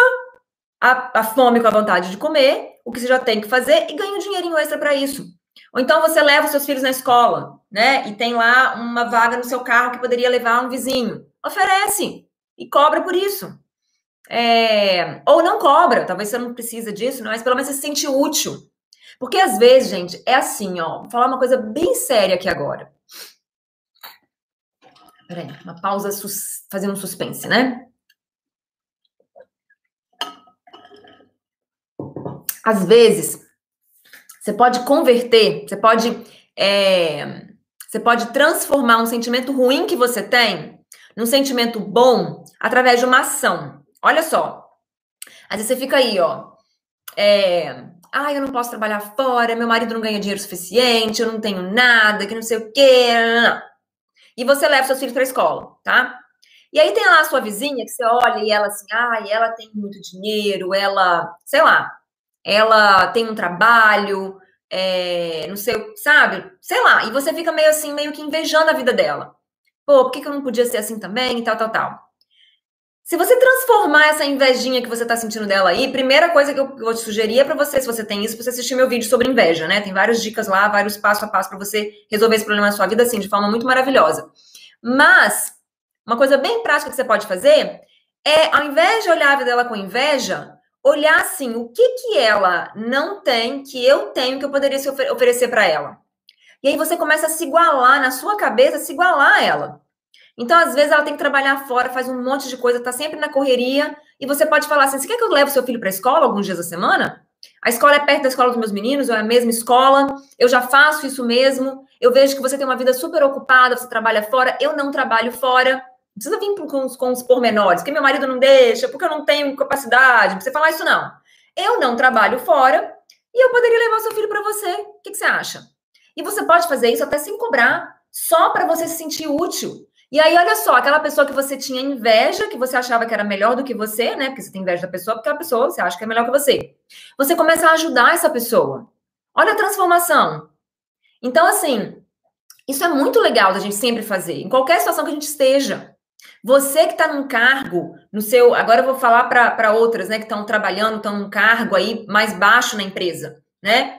a, a fome com a vontade de comer, o que você já tem que fazer e ganha um dinheirinho extra para isso. Ou então você leva os seus filhos na escola, né? E tem lá uma vaga no seu carro que poderia levar um vizinho. Oferece e cobra por isso. É... Ou não cobra, talvez você não precisa disso, mas pelo menos você se sente útil. Porque às vezes, gente, é assim, ó. Vou falar uma coisa bem séria aqui agora. Peraí, uma pausa sus... fazendo um suspense, né? Às vezes, você pode converter, você pode, é, você pode transformar um sentimento ruim que você tem num sentimento bom através de uma ação. Olha só. Às vezes você fica aí, ó. É, ah, eu não posso trabalhar fora, meu marido não ganha dinheiro suficiente, eu não tenho nada, que não sei o quê. E você leva seus filhos para a escola, tá? E aí tem lá a sua vizinha que você olha e ela assim, ah, ela tem muito dinheiro, ela, sei lá, ela tem um trabalho, é, não sei, sabe? Sei lá. E você fica meio assim, meio que invejando a vida dela. Pô, por que, que eu não podia ser assim também? E tal, tal, tal. Se você transformar essa invejinha que você tá sentindo dela aí, primeira coisa que eu vou te sugerir é para você, se você tem isso, você assistir meu vídeo sobre inveja, né? Tem várias dicas lá, vários passo a passo para você resolver esse problema na sua vida, assim, de forma muito maravilhosa. Mas, uma coisa bem prática que você pode fazer é, ao invés de olhar a vida dela com inveja, olhar assim, o que que ela não tem que eu tenho que eu poderia ofer oferecer para ela. E aí você começa a se igualar na sua cabeça, se igualar a ela. Então, às vezes, ela tem que trabalhar fora, faz um monte de coisa, tá sempre na correria, e você pode falar assim: você quer que eu leve seu filho para a escola alguns dias da semana? A escola é perto da escola dos meus meninos, é a mesma escola, eu já faço isso mesmo, eu vejo que você tem uma vida super ocupada, você trabalha fora, eu não trabalho fora precisa vir com os, com os pormenores, porque meu marido não deixa, porque eu não tenho capacidade, não precisa falar isso não. Eu não trabalho fora e eu poderia levar seu filho para você. O que, que, você acha? E você pode fazer isso até sem cobrar, só para você se sentir útil. E aí, olha só, aquela pessoa que você tinha inveja, que você achava que era melhor do que você, né? Porque você tem inveja da pessoa, porque a pessoa você acha que é melhor que você. Você começa a ajudar essa pessoa. Olha a transformação. Então, assim, isso é muito legal da gente sempre fazer, em qualquer situação que a gente esteja. Você que está num cargo, no seu. Agora eu vou falar para outras, né, que estão trabalhando, estão num cargo aí mais baixo na empresa, né?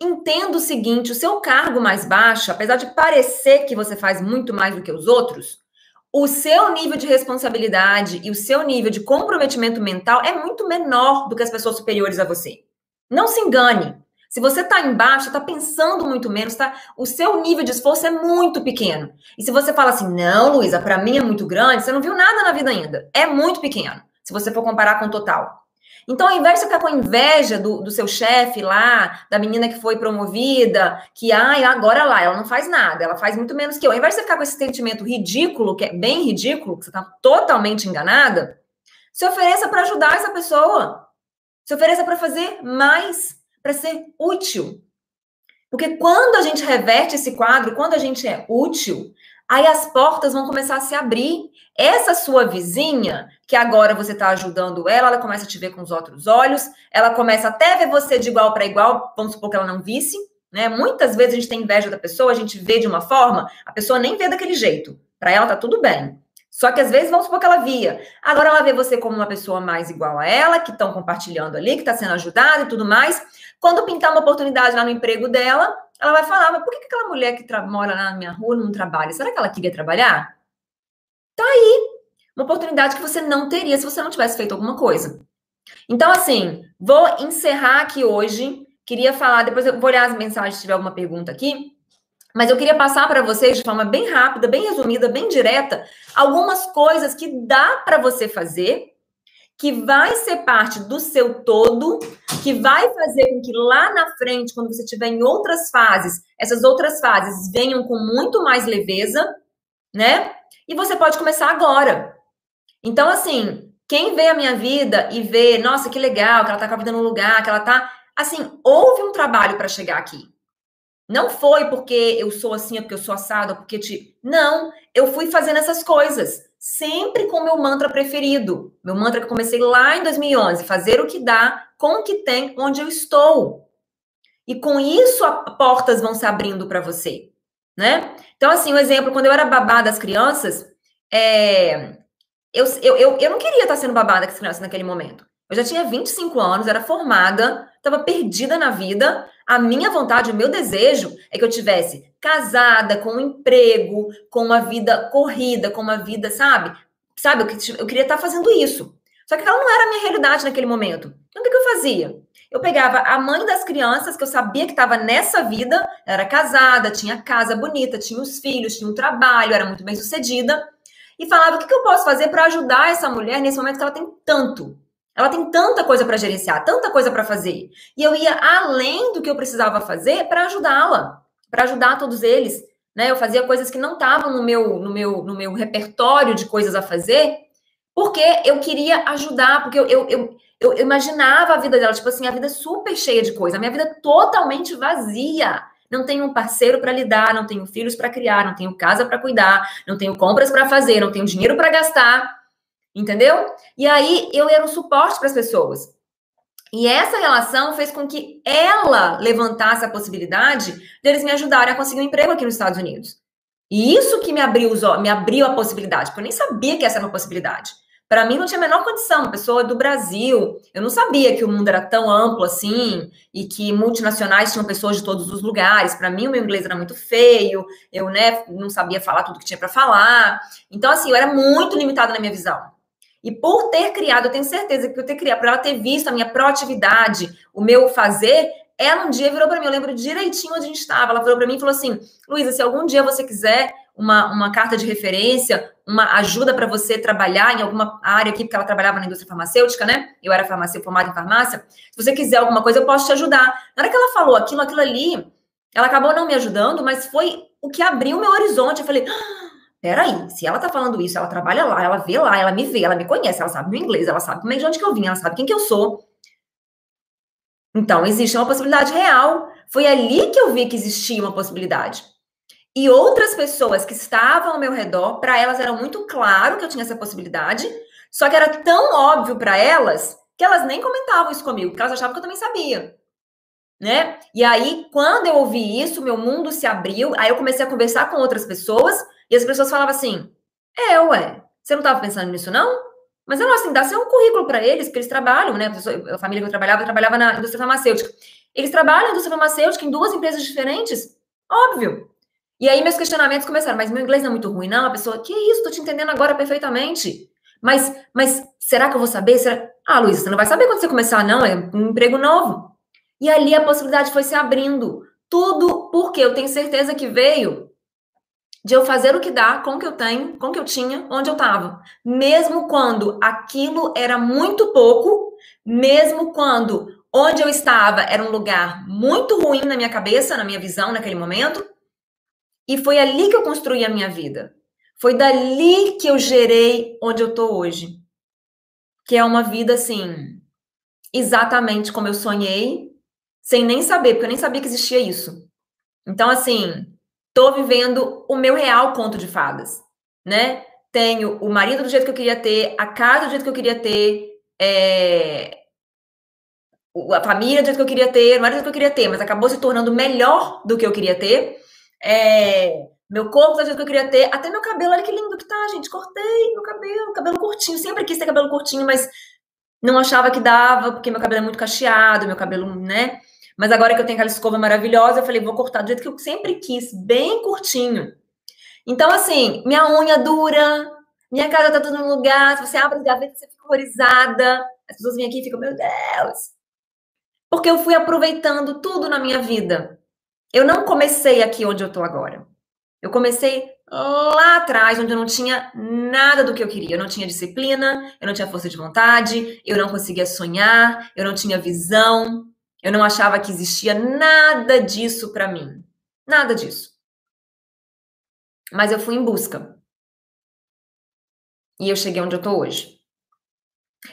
Entenda o seguinte: o seu cargo mais baixo, apesar de parecer que você faz muito mais do que os outros, o seu nível de responsabilidade e o seu nível de comprometimento mental é muito menor do que as pessoas superiores a você. Não se engane. Se você está embaixo, está pensando muito menos, tá? O seu nível de esforço é muito pequeno. E se você fala assim, não, Luísa, para mim é muito grande, você não viu nada na vida ainda. É muito pequeno, se você for comparar com o total. Então, ao invés de ficar com inveja do, do seu chefe lá, da menina que foi promovida, que, ai, agora lá, ela não faz nada, ela faz muito menos que eu. Ao invés de ficar com esse sentimento ridículo, que é bem ridículo, que você está totalmente enganada, se ofereça para ajudar essa pessoa. Se ofereça para fazer mais para ser útil. Porque quando a gente reverte esse quadro, quando a gente é útil, aí as portas vão começar a se abrir. Essa sua vizinha, que agora você está ajudando ela, ela começa a te ver com os outros olhos, ela começa até a ver você de igual para igual, vamos supor que ela não visse, né? Muitas vezes a gente tem inveja da pessoa, a gente vê de uma forma, a pessoa nem vê daquele jeito. Para ela tá tudo bem. Só que às vezes vamos supor que ela via. Agora ela vê você como uma pessoa mais igual a ela, que estão compartilhando ali, que está sendo ajudada e tudo mais. Quando pintar uma oportunidade lá no emprego dela, ela vai falar: mas por que aquela mulher que mora lá na minha rua não trabalha? Será que ela queria trabalhar? Tá aí. Uma oportunidade que você não teria se você não tivesse feito alguma coisa. Então, assim, vou encerrar aqui hoje. Queria falar, depois eu vou olhar as mensagens se tiver alguma pergunta aqui. Mas eu queria passar para vocês de forma bem rápida, bem resumida, bem direta, algumas coisas que dá para você fazer, que vai ser parte do seu todo, que vai fazer com que lá na frente, quando você estiver em outras fases, essas outras fases venham com muito mais leveza, né? E você pode começar agora. Então, assim, quem vê a minha vida e vê, nossa, que legal, que ela tá com a vida no lugar, que ela tá. Assim, houve um trabalho para chegar aqui. Não foi porque eu sou assim, é porque eu sou assado, é porque te. Não, eu fui fazendo essas coisas, sempre com meu mantra preferido. Meu mantra que eu comecei lá em 2011, fazer o que dá, com o que tem, onde eu estou. E com isso, portas vão se abrindo para você, né? Então, assim, um exemplo, quando eu era babá das crianças, é... eu, eu, eu, eu não queria estar sendo babá das crianças naquele momento. Eu já tinha 25 anos, era formada, estava perdida na vida. A minha vontade, o meu desejo é que eu tivesse casada, com um emprego, com uma vida corrida, com uma vida, sabe? Sabe, eu, eu queria estar fazendo isso. Só que ela não era a minha realidade naquele momento. Então, o que, que eu fazia? Eu pegava a mãe das crianças, que eu sabia que estava nessa vida, era casada, tinha casa bonita, tinha os filhos, tinha um trabalho, era muito bem sucedida, e falava: o que, que eu posso fazer para ajudar essa mulher nesse momento que ela tem tanto? Ela tem tanta coisa para gerenciar, tanta coisa para fazer. E eu ia além do que eu precisava fazer para ajudá-la, para ajudar todos eles. Né? Eu fazia coisas que não estavam no meu, no, meu, no meu repertório de coisas a fazer, porque eu queria ajudar, porque eu, eu, eu, eu imaginava a vida dela, tipo assim, a vida super cheia de coisa, a minha vida totalmente vazia. Não tenho um parceiro para lidar, não tenho filhos para criar, não tenho casa para cuidar, não tenho compras para fazer, não tenho dinheiro para gastar. Entendeu? E aí eu era um suporte para as pessoas. E essa relação fez com que ela levantasse a possibilidade deles me ajudarem a conseguir um emprego aqui nos Estados Unidos. E isso que me abriu, os, me abriu a possibilidade, porque eu nem sabia que essa era uma possibilidade. Para mim não tinha a menor condição, uma pessoa do Brasil, eu não sabia que o mundo era tão amplo assim e que multinacionais tinham pessoas de todos os lugares. Para mim o meu inglês era muito feio, eu né, não sabia falar tudo que tinha para falar. Então assim, eu era muito limitada na minha visão. E por ter criado, eu tenho certeza que por ter criado, por ela ter visto a minha proatividade, o meu fazer, ela um dia virou para mim, eu lembro direitinho onde a gente estava. Ela virou para mim e falou assim: Luísa, se algum dia você quiser uma, uma carta de referência, uma ajuda para você trabalhar em alguma área aqui, porque ela trabalhava na indústria farmacêutica, né? Eu era farmacêutica, formada em farmácia. Se você quiser alguma coisa, eu posso te ajudar. Na hora que ela falou aquilo, aquilo ali, ela acabou não me ajudando, mas foi o que abriu meu horizonte. Eu falei. Ah, Peraí, se ela tá falando isso, ela trabalha lá, ela vê lá, ela me vê, ela me conhece, ela sabe meu inglês, ela sabe como é de onde que eu vim, ela sabe quem que eu sou. Então, existe uma possibilidade real. Foi ali que eu vi que existia uma possibilidade. E outras pessoas que estavam ao meu redor, para elas era muito claro que eu tinha essa possibilidade, só que era tão óbvio para elas que elas nem comentavam isso comigo, porque elas achavam que eu também sabia. Né? E aí, quando eu ouvi isso, meu mundo se abriu, aí eu comecei a conversar com outras pessoas e as pessoas falavam assim: é, ué, você não estava pensando nisso, não? Mas eu assim, dá ser um currículo para eles, porque eles trabalham, né? A família que eu trabalhava, eu trabalhava na indústria farmacêutica. Eles trabalham na indústria farmacêutica em duas empresas diferentes, óbvio. E aí meus questionamentos começaram, mas meu inglês não é muito ruim, não? A pessoa, que isso, tô te entendendo agora perfeitamente. Mas, mas será que eu vou saber? Será... Ah, Luísa, você não vai saber quando você começar, não, é um emprego novo. E ali a possibilidade foi se abrindo. Tudo porque eu tenho certeza que veio de eu fazer o que dá com o que eu tenho, com o que eu tinha, onde eu estava. Mesmo quando aquilo era muito pouco, mesmo quando onde eu estava era um lugar muito ruim na minha cabeça, na minha visão naquele momento. E foi ali que eu construí a minha vida. Foi dali que eu gerei onde eu tô hoje. Que é uma vida assim, exatamente como eu sonhei, sem nem saber, porque eu nem sabia que existia isso. Então, assim, tô vivendo o meu real conto de fadas, né? Tenho o marido do jeito que eu queria ter, a casa do jeito que eu queria ter, é... a família do jeito que eu queria ter, o marido do jeito que eu queria ter, mas acabou se tornando melhor do que eu queria ter. É... Meu corpo do jeito que eu queria ter, até meu cabelo, olha que lindo que tá, gente. Cortei meu cabelo, cabelo curtinho. Sempre quis ter cabelo curtinho, mas não achava que dava, porque meu cabelo é muito cacheado, meu cabelo, né? Mas agora que eu tenho aquela escova maravilhosa, eu falei, vou cortar do jeito que eu sempre quis, bem curtinho. Então, assim, minha unha dura, minha casa tá tudo no lugar, se você abre as gavetas, você fica horrorizada. As pessoas vêm aqui e ficam, meu Deus. Porque eu fui aproveitando tudo na minha vida. Eu não comecei aqui onde eu tô agora. Eu comecei lá atrás, onde eu não tinha nada do que eu queria. Eu não tinha disciplina, eu não tinha força de vontade, eu não conseguia sonhar, eu não tinha visão, eu não achava que existia nada disso para mim. Nada disso. Mas eu fui em busca. E eu cheguei onde eu tô hoje.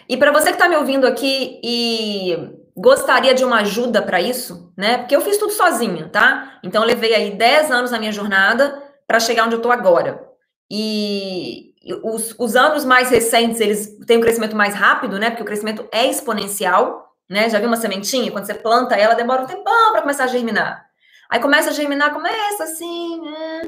E para você que está me ouvindo aqui e gostaria de uma ajuda para isso, né? Porque eu fiz tudo sozinha, tá? Então eu levei aí 10 anos na minha jornada para chegar onde eu tô agora. E os, os anos mais recentes, eles têm um crescimento mais rápido, né? Porque o crescimento é exponencial, né? Já viu uma sementinha? Quando você planta ela, demora um tempão para começar a germinar. Aí começa a germinar, começa assim, né?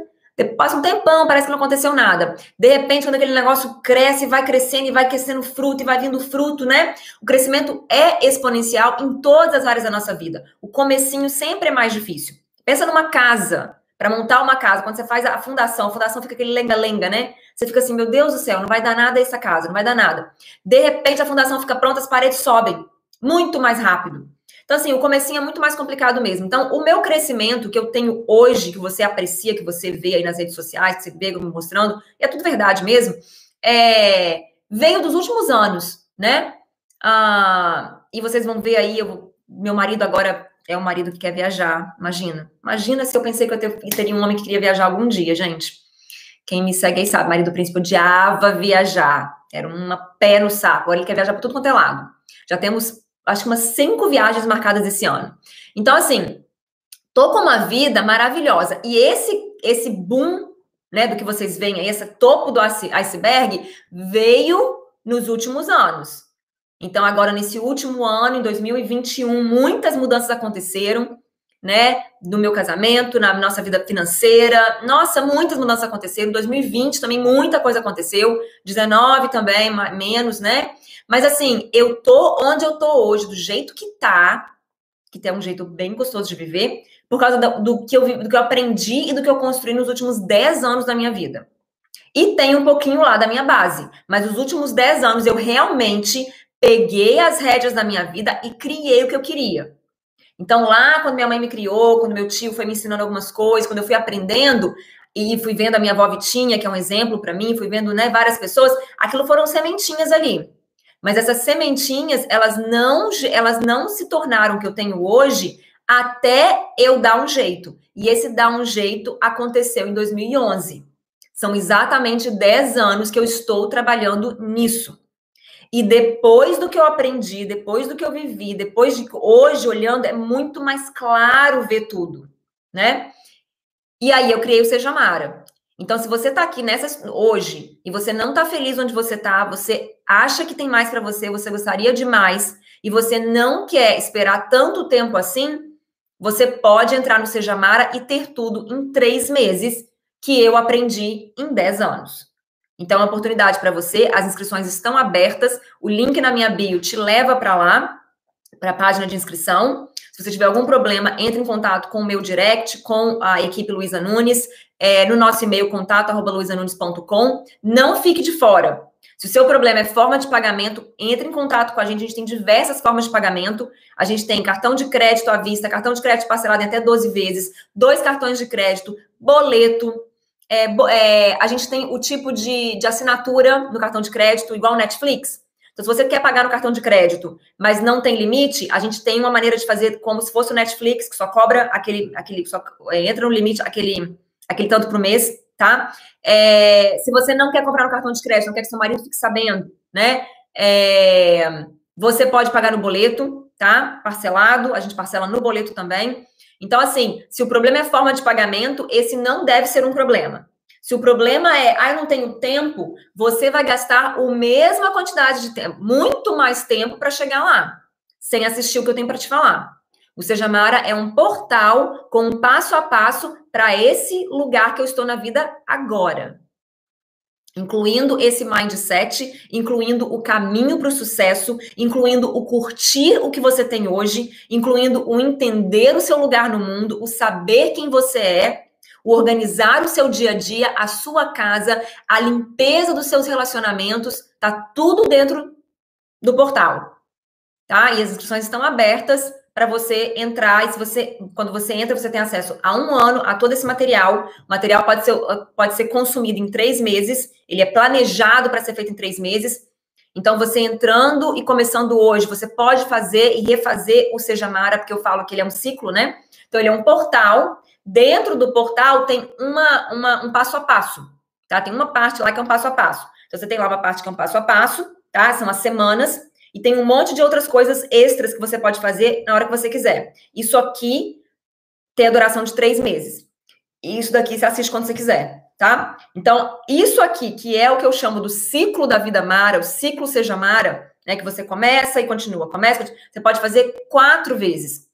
Passa um tempão, parece que não aconteceu nada. De repente, quando aquele negócio cresce, vai crescendo e vai crescendo fruto e vai vindo fruto, né? O crescimento é exponencial em todas as áreas da nossa vida. O comecinho sempre é mais difícil. Pensa numa casa. Para montar uma casa, quando você faz a fundação, a fundação fica aquele lenga-lenga, né? Você fica assim, meu Deus do céu, não vai dar nada essa casa, não vai dar nada. De repente, a fundação fica pronta, as paredes sobem muito mais rápido. Então, assim, o comecinho é muito mais complicado mesmo. Então, o meu crescimento que eu tenho hoje, que você aprecia, que você vê aí nas redes sociais, que você vê me mostrando, é tudo verdade mesmo, é, veio dos últimos anos, né? Ah, e vocês vão ver aí, eu, meu marido agora é um marido que quer viajar, imagina. Imagina se eu pensei que eu teria um homem que queria viajar algum dia, gente. Quem me segue aí sabe, marido do príncipe odiava viajar. Era uma pé no saco. Agora ele quer viajar para tudo quanto é lado. Já temos acho que umas cinco viagens marcadas esse ano. Então, assim, tô com uma vida maravilhosa. E esse, esse boom, né, do que vocês veem aí, esse topo do iceberg, veio nos últimos anos. Então, agora, nesse último ano, em 2021, muitas mudanças aconteceram, né? No meu casamento, na nossa vida financeira. Nossa, muitas mudanças aconteceram. Em 2020 também muita coisa aconteceu. 19 também, menos, né? Mas assim, eu tô onde eu tô hoje, do jeito que tá, que tem um jeito bem gostoso de viver, por causa do, do, que, eu, do que eu aprendi e do que eu construí nos últimos 10 anos da minha vida. E tem um pouquinho lá da minha base, mas os últimos 10 anos eu realmente peguei as rédeas da minha vida e criei o que eu queria. Então, lá, quando minha mãe me criou, quando meu tio foi me ensinando algumas coisas, quando eu fui aprendendo e fui vendo a minha avó Vitinha, que é um exemplo para mim, fui vendo né, várias pessoas, aquilo foram sementinhas ali. Mas essas sementinhas, elas não, elas não se tornaram o que eu tenho hoje até eu dar um jeito. E esse dar um jeito aconteceu em 2011. São exatamente 10 anos que eu estou trabalhando nisso. E depois do que eu aprendi, depois do que eu vivi, depois de hoje olhando, é muito mais claro ver tudo, né? E aí eu criei o Seja Mara. Então, se você está aqui nessa hoje e você não está feliz onde você está, você acha que tem mais para você, você gostaria de mais e você não quer esperar tanto tempo assim, você pode entrar no Seja Mara e ter tudo em três meses, que eu aprendi em dez anos. Então, é uma oportunidade para você. As inscrições estão abertas. O link na minha bio te leva para lá, para a página de inscrição. Se você tiver algum problema, entre em contato com o meu direct, com a equipe Luiza Nunes é, no nosso e-mail contato@luizanunes.com. Não fique de fora. Se o seu problema é forma de pagamento, entre em contato com a gente. A gente tem diversas formas de pagamento. A gente tem cartão de crédito à vista, cartão de crédito parcelado em até 12 vezes, dois cartões de crédito, boleto. É, é, a gente tem o tipo de, de assinatura no cartão de crédito, igual Netflix. Então, se você quer pagar no cartão de crédito, mas não tem limite, a gente tem uma maneira de fazer como se fosse o Netflix, que só cobra aquele, aquele só é, entra no limite, aquele aquele tanto por mês, tá? É, se você não quer comprar no cartão de crédito, não quer que seu marido fique sabendo, né? É, você pode pagar no boleto, tá? Parcelado, a gente parcela no boleto também. Então, assim, se o problema é forma de pagamento, esse não deve ser um problema. Se o problema é, ah, eu não tenho tempo, você vai gastar a mesma quantidade de tempo, muito mais tempo para chegar lá, sem assistir o que eu tenho para te falar. O Sejamara é um portal com um passo a passo para esse lugar que eu estou na vida agora. Incluindo esse mindset, incluindo o caminho para o sucesso, incluindo o curtir o que você tem hoje, incluindo o entender o seu lugar no mundo, o saber quem você é, o organizar o seu dia a dia, a sua casa, a limpeza dos seus relacionamentos, tá tudo dentro do portal. Tá? E as inscrições estão abertas para você entrar. E se você, quando você entra, você tem acesso a um ano a todo esse material. O material pode ser, pode ser consumido em três meses. Ele é planejado para ser feito em três meses. Então, você entrando e começando hoje, você pode fazer e refazer o Seja Mara, porque eu falo que ele é um ciclo, né? Então, ele é um portal. Dentro do portal tem uma, uma, um passo a passo, tá? Tem uma parte lá que é um passo a passo. Então, você tem lá uma parte que é um passo a passo, tá? São as semanas. E tem um monte de outras coisas extras que você pode fazer na hora que você quiser. Isso aqui tem a duração de três meses. E isso daqui você assiste quando você quiser, tá? Então, isso aqui, que é o que eu chamo do ciclo da vida Mara, o ciclo Seja Mara, né? Que você começa e continua, começa, você pode fazer quatro vezes.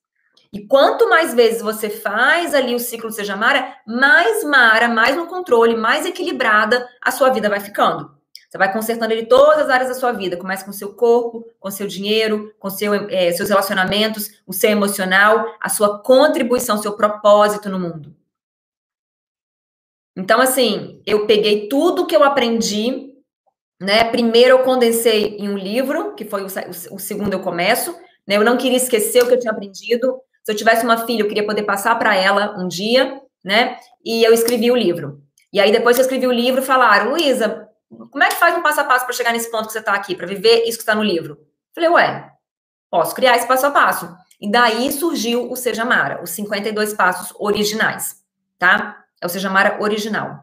E quanto mais vezes você faz ali o ciclo Seja Mara, mais Mara, mais no controle, mais equilibrada a sua vida vai ficando. Você vai consertando ele todas as áreas da sua vida. Começa com seu corpo, com seu dinheiro, com seu, é, seus relacionamentos, o seu emocional, a sua contribuição, seu propósito no mundo. Então, assim, eu peguei tudo que eu aprendi, né? Primeiro eu condensei em um livro, que foi o, o, o segundo eu começo, né? Eu não queria esquecer o que eu tinha aprendido. Se eu tivesse uma filha, eu queria poder passar para ela um dia, né? E eu escrevi o livro. E aí, depois que eu escrevi o livro, falaram, Luísa, como é que faz um passo a passo para chegar nesse ponto que você está aqui, para viver isso que está no livro? Falei, ué, posso criar esse passo a passo. E daí surgiu o Seja Mara, os 52 passos originais, tá? É o Seja Mara original.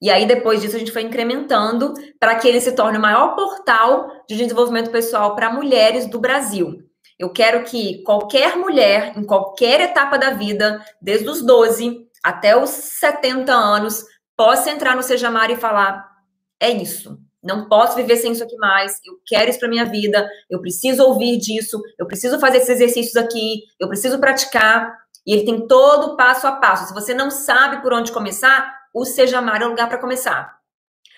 E aí, depois disso, a gente foi incrementando para que ele se torne o maior portal de desenvolvimento pessoal para mulheres do Brasil. Eu quero que qualquer mulher, em qualquer etapa da vida, desde os 12 até os 70 anos, possa entrar no Seja Mara e falar: é isso. Não posso viver sem isso aqui mais. Eu quero isso para minha vida. Eu preciso ouvir disso. Eu preciso fazer esses exercícios aqui. Eu preciso praticar. E ele tem todo passo a passo. Se você não sabe por onde começar, o Seja Amar é o lugar para começar.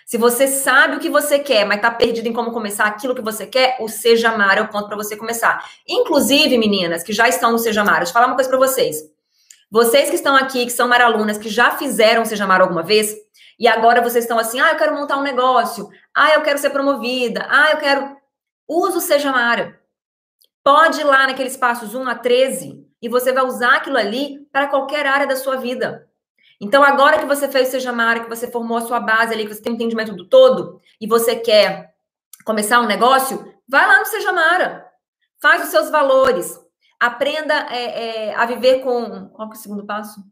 Se você sabe o que você quer, mas está perdido em como começar aquilo que você quer, o Seja Amar é o ponto para você começar. Inclusive, meninas que já estão no Seja Amar, deixa eu falar uma coisa para vocês. Vocês que estão aqui, que são maralunas, que já fizeram o Seja Amar alguma vez, e agora vocês estão assim, ah, eu quero montar um negócio, ah, eu quero ser promovida, ah, eu quero. Usa o Seja Mara. Pode ir lá naqueles passos 1 a 13 e você vai usar aquilo ali para qualquer área da sua vida. Então, agora que você fez o Seja Mara, que você formou a sua base ali, que você tem um entendimento do todo e você quer começar um negócio, vai lá no Seja Mara. Faz os seus valores. Aprenda é, é, a viver com. Qual que é o segundo passo?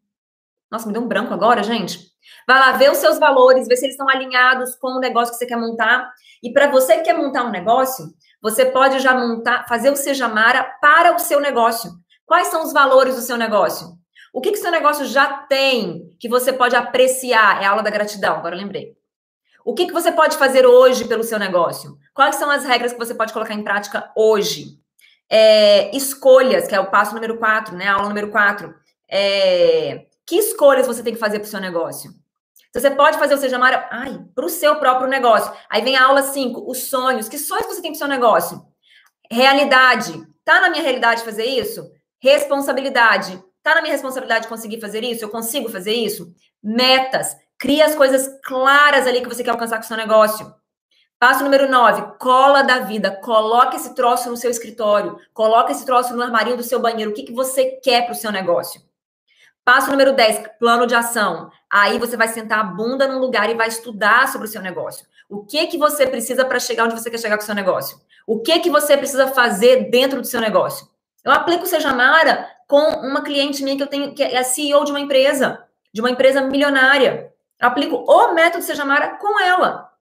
Nossa, me deu um branco agora, gente. Vai lá ver os seus valores, ver se eles estão alinhados com o negócio que você quer montar. E para você que quer montar um negócio, você pode já montar, fazer o Seja Mara para o seu negócio. Quais são os valores do seu negócio? O que, que seu negócio já tem que você pode apreciar? É a aula da gratidão, agora lembrei. O que, que você pode fazer hoje pelo seu negócio? Quais são as regras que você pode colocar em prática hoje? É, escolhas, que é o passo número 4, né? A aula número 4. É, que escolhas você tem que fazer para o seu negócio? Você pode fazer o Seja Mara, ai, para o seu próprio negócio. Aí vem a aula 5, os sonhos. Que sonhos você tem para o seu negócio? Realidade. Tá na minha realidade fazer isso? Responsabilidade. Tá na minha responsabilidade conseguir fazer isso? Eu consigo fazer isso? Metas. Cria as coisas claras ali que você quer alcançar com o seu negócio. Passo número 9, cola da vida. Coloca esse troço no seu escritório. Coloca esse troço no armarinho do seu banheiro. O que, que você quer para o seu negócio? Passo número 10, plano de ação. Aí você vai sentar a bunda num lugar e vai estudar sobre o seu negócio. O que que você precisa para chegar onde você quer chegar com o seu negócio? O que que você precisa fazer dentro do seu negócio? Eu aplico o Sejamara com uma cliente minha que eu tenho, que é CEO de uma empresa, de uma empresa milionária. Eu aplico o método Sejamara com ela.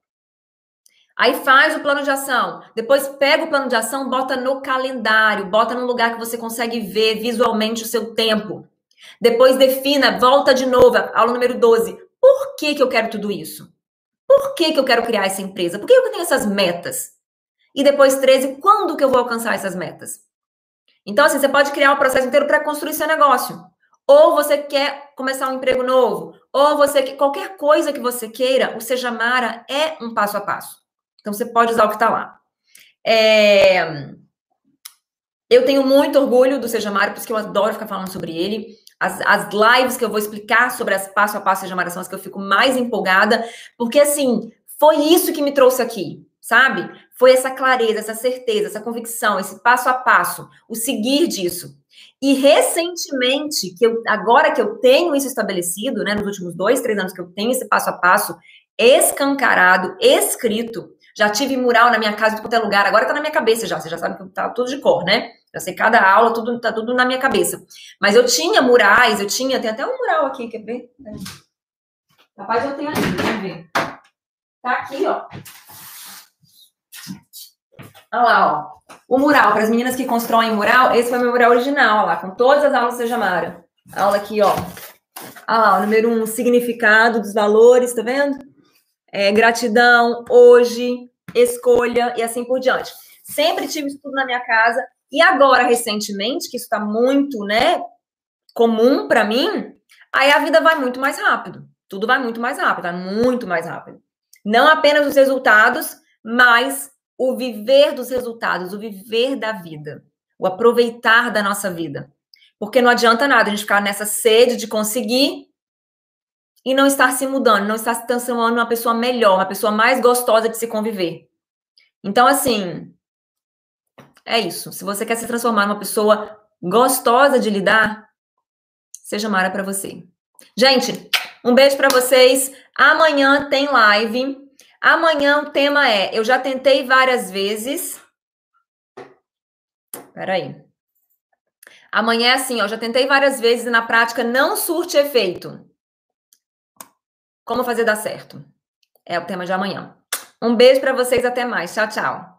Aí faz o plano de ação. Depois pega o plano de ação, bota no calendário, bota num lugar que você consegue ver visualmente o seu tempo. Depois defina, volta de novo, aula número 12. Por que, que eu quero tudo isso? Por que, que eu quero criar essa empresa? Por que eu tenho essas metas? E depois 13, quando que eu vou alcançar essas metas? Então, assim, você pode criar um processo inteiro para construir seu negócio. Ou você quer começar um emprego novo, ou você quer qualquer coisa que você queira, o Seja Mara é um passo a passo. Então, você pode usar o que está lá. É... Eu tenho muito orgulho do Seja Mara, por isso que eu adoro ficar falando sobre ele. As, as lives que eu vou explicar sobre as passo a passo Seja Mara são as que eu fico mais empolgada, porque, assim, foi isso que me trouxe aqui sabe? Foi essa clareza, essa certeza, essa convicção, esse passo a passo, o seguir disso. E recentemente, que eu, agora que eu tenho isso estabelecido, né, nos últimos dois, três anos que eu tenho esse passo a passo escancarado, escrito, já tive mural na minha casa, em qualquer lugar, agora tá na minha cabeça já, você já sabe que tá tudo de cor, né? Já sei cada aula, tudo, tá tudo na minha cabeça. Mas eu tinha murais, eu tinha, tem até um mural aqui, quer ver? Rapaz, eu tenho aqui, vamos ver. Tá aqui, ó. Olha lá, ó. O mural, para as meninas que constroem mural, esse foi meu mural original, olha lá, com todas as aulas que vocês chamaram. Aula aqui, ó. Olha lá, número um, significado dos valores, tá vendo? É, gratidão, hoje, escolha e assim por diante. Sempre tive isso tudo na minha casa. E agora, recentemente, que isso está muito, né, comum para mim, aí a vida vai muito mais rápido. Tudo vai muito mais rápido, vai muito mais rápido. Não apenas os resultados, mas o viver dos resultados, o viver da vida, o aproveitar da nossa vida. Porque não adianta nada a gente ficar nessa sede de conseguir e não estar se mudando, não estar se transformando uma pessoa melhor, uma pessoa mais gostosa de se conviver. Então, assim, é isso. Se você quer se transformar numa pessoa gostosa de lidar, seja Mara para você. Gente, um beijo para vocês. Amanhã tem live. Amanhã o tema é: eu já tentei várias vezes. Peraí. Amanhã é assim, ó, já tentei várias vezes e na prática não surte efeito. Como fazer dar certo? É o tema de amanhã. Um beijo para vocês, até mais. Tchau, tchau.